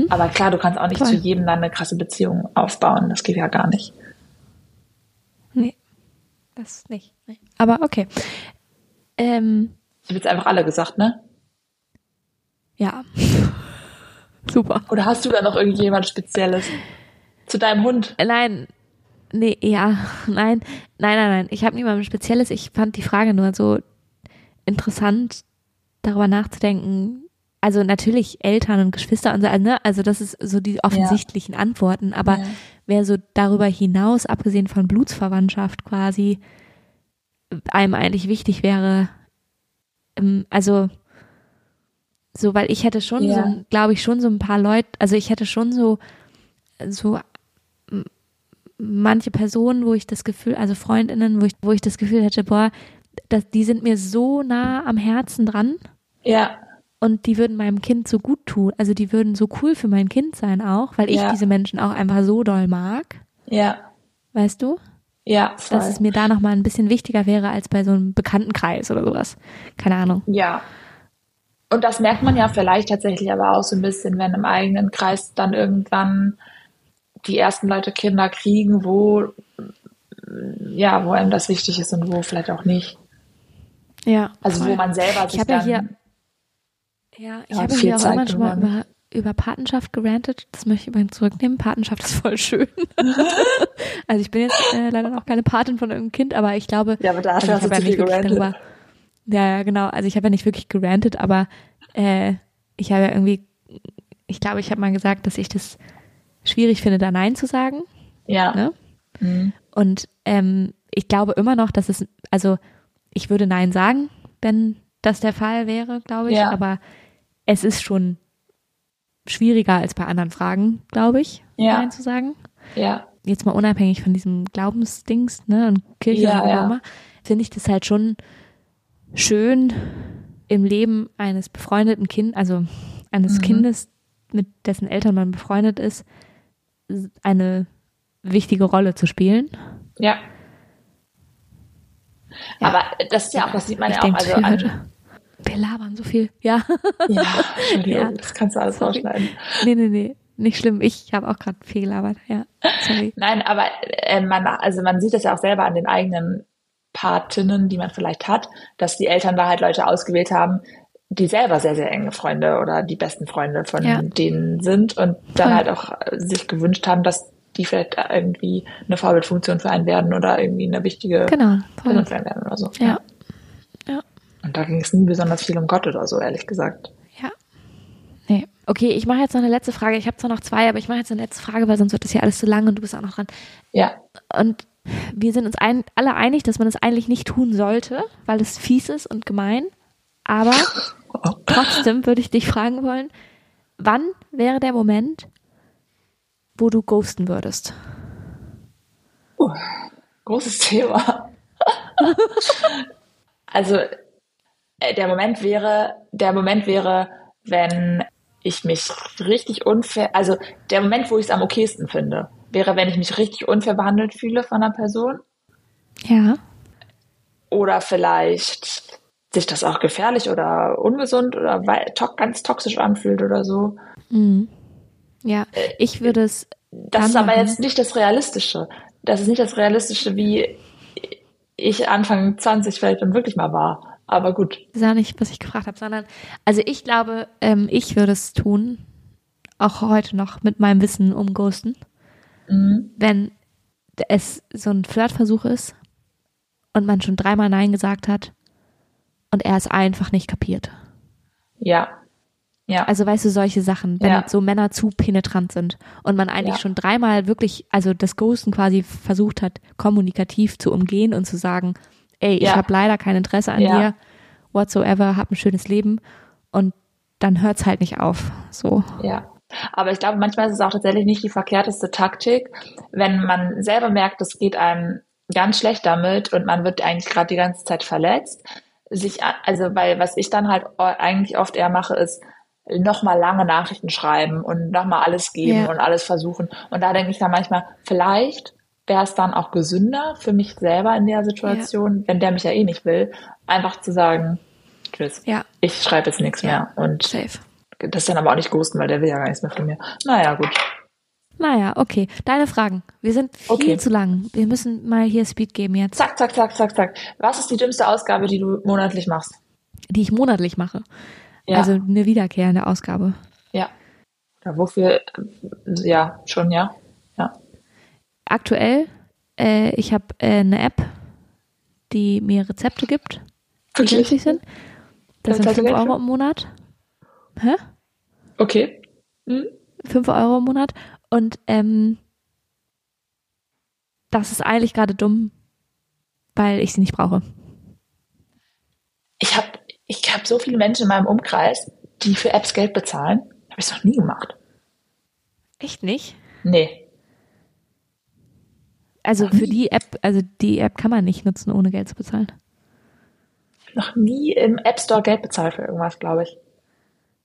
Aber klar, du kannst auch nicht Voll. zu jedem dann eine krasse Beziehung aufbauen. Das geht ja gar nicht. Nee. Das nicht. Nee. Aber okay. Ähm, Ich habe jetzt einfach alle gesagt, ne? ja. Super. Oder hast du da noch irgendjemand Spezielles? Zu deinem Hund? Nein. Nee, ja, nein, nein, nein, nein. Ich habe niemandem Spezielles. Ich fand die Frage nur so interessant, darüber nachzudenken. Also natürlich Eltern und Geschwister und so, ne? Also das ist so die offensichtlichen ja. Antworten. Aber ja. wer so darüber hinaus, abgesehen von Blutsverwandtschaft quasi, einem eigentlich wichtig wäre, ähm, also so, weil ich hätte schon ja. so, glaube ich, schon so ein paar Leute, also ich hätte schon so, so manche Personen, wo ich das Gefühl, also Freundinnen, wo ich, wo ich das Gefühl hätte, boah, das, die sind mir so nah am Herzen dran. Ja. Und die würden meinem Kind so gut tun. Also die würden so cool für mein Kind sein auch, weil ich ja. diese Menschen auch einfach so doll mag. Ja. Weißt du? Ja, voll. Dass es mir da nochmal ein bisschen wichtiger wäre als bei so einem Bekanntenkreis oder sowas. Keine Ahnung. Ja. Und das merkt man ja vielleicht tatsächlich aber auch so ein bisschen, wenn im eigenen Kreis dann irgendwann die ersten Leute Kinder kriegen, wo ja, wo einem das wichtig ist und wo vielleicht auch nicht. Ja. Also voll. wo man selber sich ich dann, ja hier, ja, ich ja, habe hier auch immer schon mal über, über Patenschaft gerantet. Das möchte ich übrigens zurücknehmen. Patenschaft ist voll schön. also ich bin jetzt äh, leider noch keine Patin von irgendeinem Kind, aber ich glaube, ja, aber da also ich habe ja nicht wirklich darüber. Ja, genau. Also ich habe ja nicht wirklich gerantet, aber äh, ich habe ja irgendwie, ich glaube, ich habe mal gesagt, dass ich das schwierig finde, da Nein zu sagen. Ja. Ne? Mhm. Und ähm, ich glaube immer noch, dass es, also ich würde Nein sagen, wenn das der Fall wäre, glaube ich. Ja. Aber es ist schon schwieriger als bei anderen Fragen, glaube ich, ja. Nein zu sagen. Ja. Jetzt mal unabhängig von diesem Glaubensdings, ne, und Kirche ja, und ja. finde ich das halt schon schön im Leben eines befreundeten Kindes, also eines mhm. Kindes, mit dessen Eltern man befreundet ist, eine wichtige Rolle zu spielen. Ja. Ja. Aber das ist ja auch, das sieht man ich ja auch. Also an, wir labern so viel. Ja. Ja, Entschuldigung, ja. das kannst du alles Sorry. rausschneiden. Nee, nee, nee. Nicht schlimm. Ich habe auch gerade viel gelabert. Ja. Sorry. Nein, aber äh, man, also man sieht das ja auch selber an den eigenen Patinnen, die man vielleicht hat, dass die Eltern da halt Leute ausgewählt haben, die selber sehr, sehr enge Freunde oder die besten Freunde von ja. denen sind und dann Voll. halt auch sich gewünscht haben, dass die vielleicht irgendwie eine Vorbildfunktion für einen werden oder irgendwie eine wichtige genau, Person für einen werden oder so. Ja. ja. Und da ging es nie besonders viel um Gott oder so, ehrlich gesagt. Ja. Nee. Okay, ich mache jetzt noch eine letzte Frage. Ich habe zwar noch zwei, aber ich mache jetzt eine letzte Frage, weil sonst wird das hier alles zu lang und du bist auch noch dran. Ja. Und wir sind uns ein, alle einig, dass man es das eigentlich nicht tun sollte, weil es fies ist und gemein. Aber trotzdem würde ich dich fragen wollen, wann wäre der Moment, wo du ghosten würdest? Uh, großes Thema. also äh, der Moment wäre, der Moment wäre, wenn ich mich richtig unfair, also der Moment, wo ich es am okaysten finde, wäre, wenn ich mich richtig unfair behandelt fühle von einer Person. Ja. Oder vielleicht sich das auch gefährlich oder ungesund oder ganz toxisch anfühlt oder so. Mhm. Ja, ich würde es. Das ist aber machen. jetzt nicht das Realistische. Das ist nicht das Realistische, wie ich Anfang 20 vielleicht dann wirklich mal war. Aber gut. Das ist ja nicht, was ich gefragt habe, sondern, also ich glaube, ähm, ich würde es tun, auch heute noch mit meinem Wissen um Ghosten, mhm. wenn es so ein Flirtversuch ist und man schon dreimal Nein gesagt hat und er es einfach nicht kapiert. Ja. Ja. Also weißt du, solche Sachen, wenn ja. so Männer zu penetrant sind und man eigentlich ja. schon dreimal wirklich, also das Ghosten quasi versucht hat, kommunikativ zu umgehen und zu sagen, ey, ja. ich habe leider kein Interesse an dir, whatsoever, hab ein schönes Leben und dann hört's halt nicht auf. So. Ja. Aber ich glaube, manchmal ist es auch tatsächlich nicht die verkehrteste Taktik, wenn man selber merkt, es geht einem ganz schlecht damit und man wird eigentlich gerade die ganze Zeit verletzt, sich, also weil was ich dann halt eigentlich oft eher mache, ist nochmal lange Nachrichten schreiben und nochmal alles geben ja. und alles versuchen. Und da denke ich dann manchmal, vielleicht wäre es dann auch gesünder für mich selber in der Situation, ja. wenn der mich ja eh nicht will, einfach zu sagen, tschüss, ja. ich schreibe jetzt nichts mehr. Und Safe. das ist dann aber auch nicht ghosten, weil der will ja gar nichts mehr von mir. Naja, gut. Naja, okay. Deine Fragen. Wir sind viel okay. zu lang. Wir müssen mal hier Speed geben jetzt. Zack, zack, zack, zack, zack. Was ist die dümmste Ausgabe, die du monatlich machst? Die ich monatlich mache. Ja. Also eine wiederkehrende Ausgabe. Ja. Ja, wofür, ja, schon, ja. Ja. Aktuell äh, ich habe äh, eine App, die mir Rezepte gibt, die Wirklich? günstig sind. Das Was sind zahlst du 5 Geld Euro im Monat. Hä? Okay. Hm? 5 Euro im Monat. Und ähm, das ist eigentlich gerade dumm, weil ich sie nicht brauche. Ich habe so viele Menschen in meinem Umkreis, die für Apps Geld bezahlen. Habe ich noch nie gemacht. Echt nicht? Nee. Also Noch für nie? die App, also die App kann man nicht nutzen, ohne Geld zu bezahlen. Noch nie im App Store Geld bezahlt für irgendwas, glaube ich.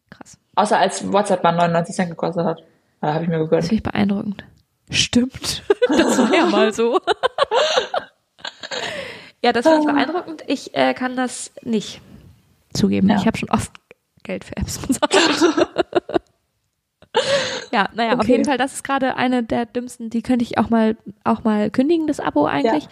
Krass. Außer als WhatsApp mal 99 Cent gekostet hat. Da habe ich mir Das gegönnt. finde ich beeindruckend. Stimmt. Das war ja mal so. ja, das finde ich beeindruckend. Ich äh, kann das nicht zugeben. Ja. Ich habe schon oft Geld für Apps bezahlt. ja, naja, auf Okay. jeden Fall, das ist gerade eine der dümmsten. Die könnte ich auch mal auch mal kündigen, das Abo eigentlich.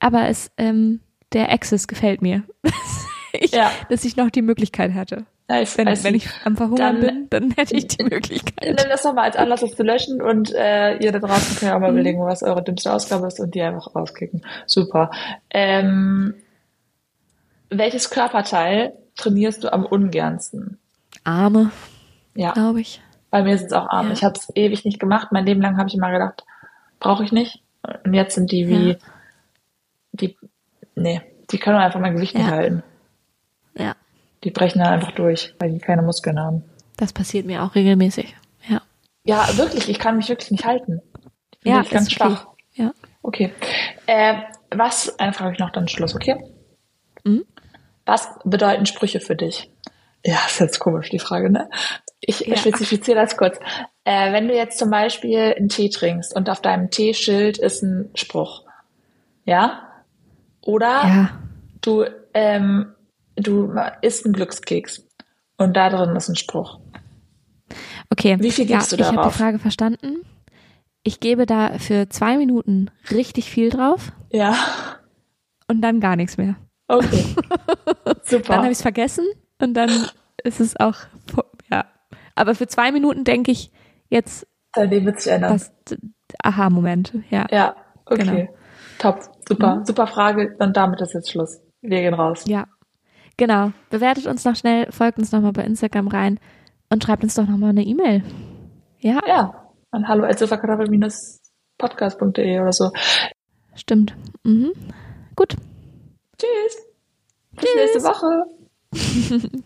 Aber es, ähm, der Access gefällt mir. ich, Ja. Dass ich noch die Möglichkeit hätte. Ja, ich, Wenn, wenn ich am Verhungern Dann- bin, dann hätte ich die Möglichkeit. Nimm das doch mal als Anlass, das zu löschen und äh, ihr da draußen könnt auch mal überlegen, was eure dümmste Ausgabe ist und die einfach rauskicken. Super. Ähm, welches Körperteil trainierst du am ungernsten? Arme, Ja, glaube ich. bei mir sind es auch Arme. Ja. Ich habe es ewig nicht gemacht. Mein Leben lang habe ich immer gedacht, brauche ich nicht. Und jetzt sind die wie, Ja. die, nee, die können einfach mein Gewicht nicht Ja. halten. Ja. Die brechen dann einfach durch, weil die keine Muskeln haben. Das passiert mir auch regelmäßig. Ja. Ja, wirklich, ich kann mich wirklich nicht halten. Ich bin Ja, ganz okay. schwach. Ja. Okay. Äh, was, eine Frage ich noch, dann Schluss, okay? Mhm. Was bedeuten Sprüche für dich? Ja, ist jetzt komisch, die Frage, ne? Ich Ja. spezifiziere das kurz. Äh, wenn du jetzt zum Beispiel einen Tee trinkst und auf deinem Teeschild ist ein Spruch, ja? Oder Ja. du, ähm, du isst einen Glückskeks und da drin ist ein Spruch. Okay. Wie viel gibst ja, du Ich habe darauf? die Frage verstanden. Ich gebe da für zwei Minuten richtig viel drauf Ja, und dann gar nichts mehr. Okay. Super. Dann habe ich es vergessen und dann ist es auch, ja. Aber für zwei Minuten denke ich jetzt, Dein Leben wird sich ändern. Aha-Moment, ja. Ja, okay. Genau. Top, super, super Frage. Und damit ist jetzt Schluss. Wir gehen raus. Ja. Genau. Bewertet uns noch schnell, folgt uns nochmal bei Instagram rein und schreibt uns doch nochmal eine E-Mail. Ja, Ja, an hallo podcastde oder so. stimmt. Mhm. Gut. Tschüss. Bis nächste Woche.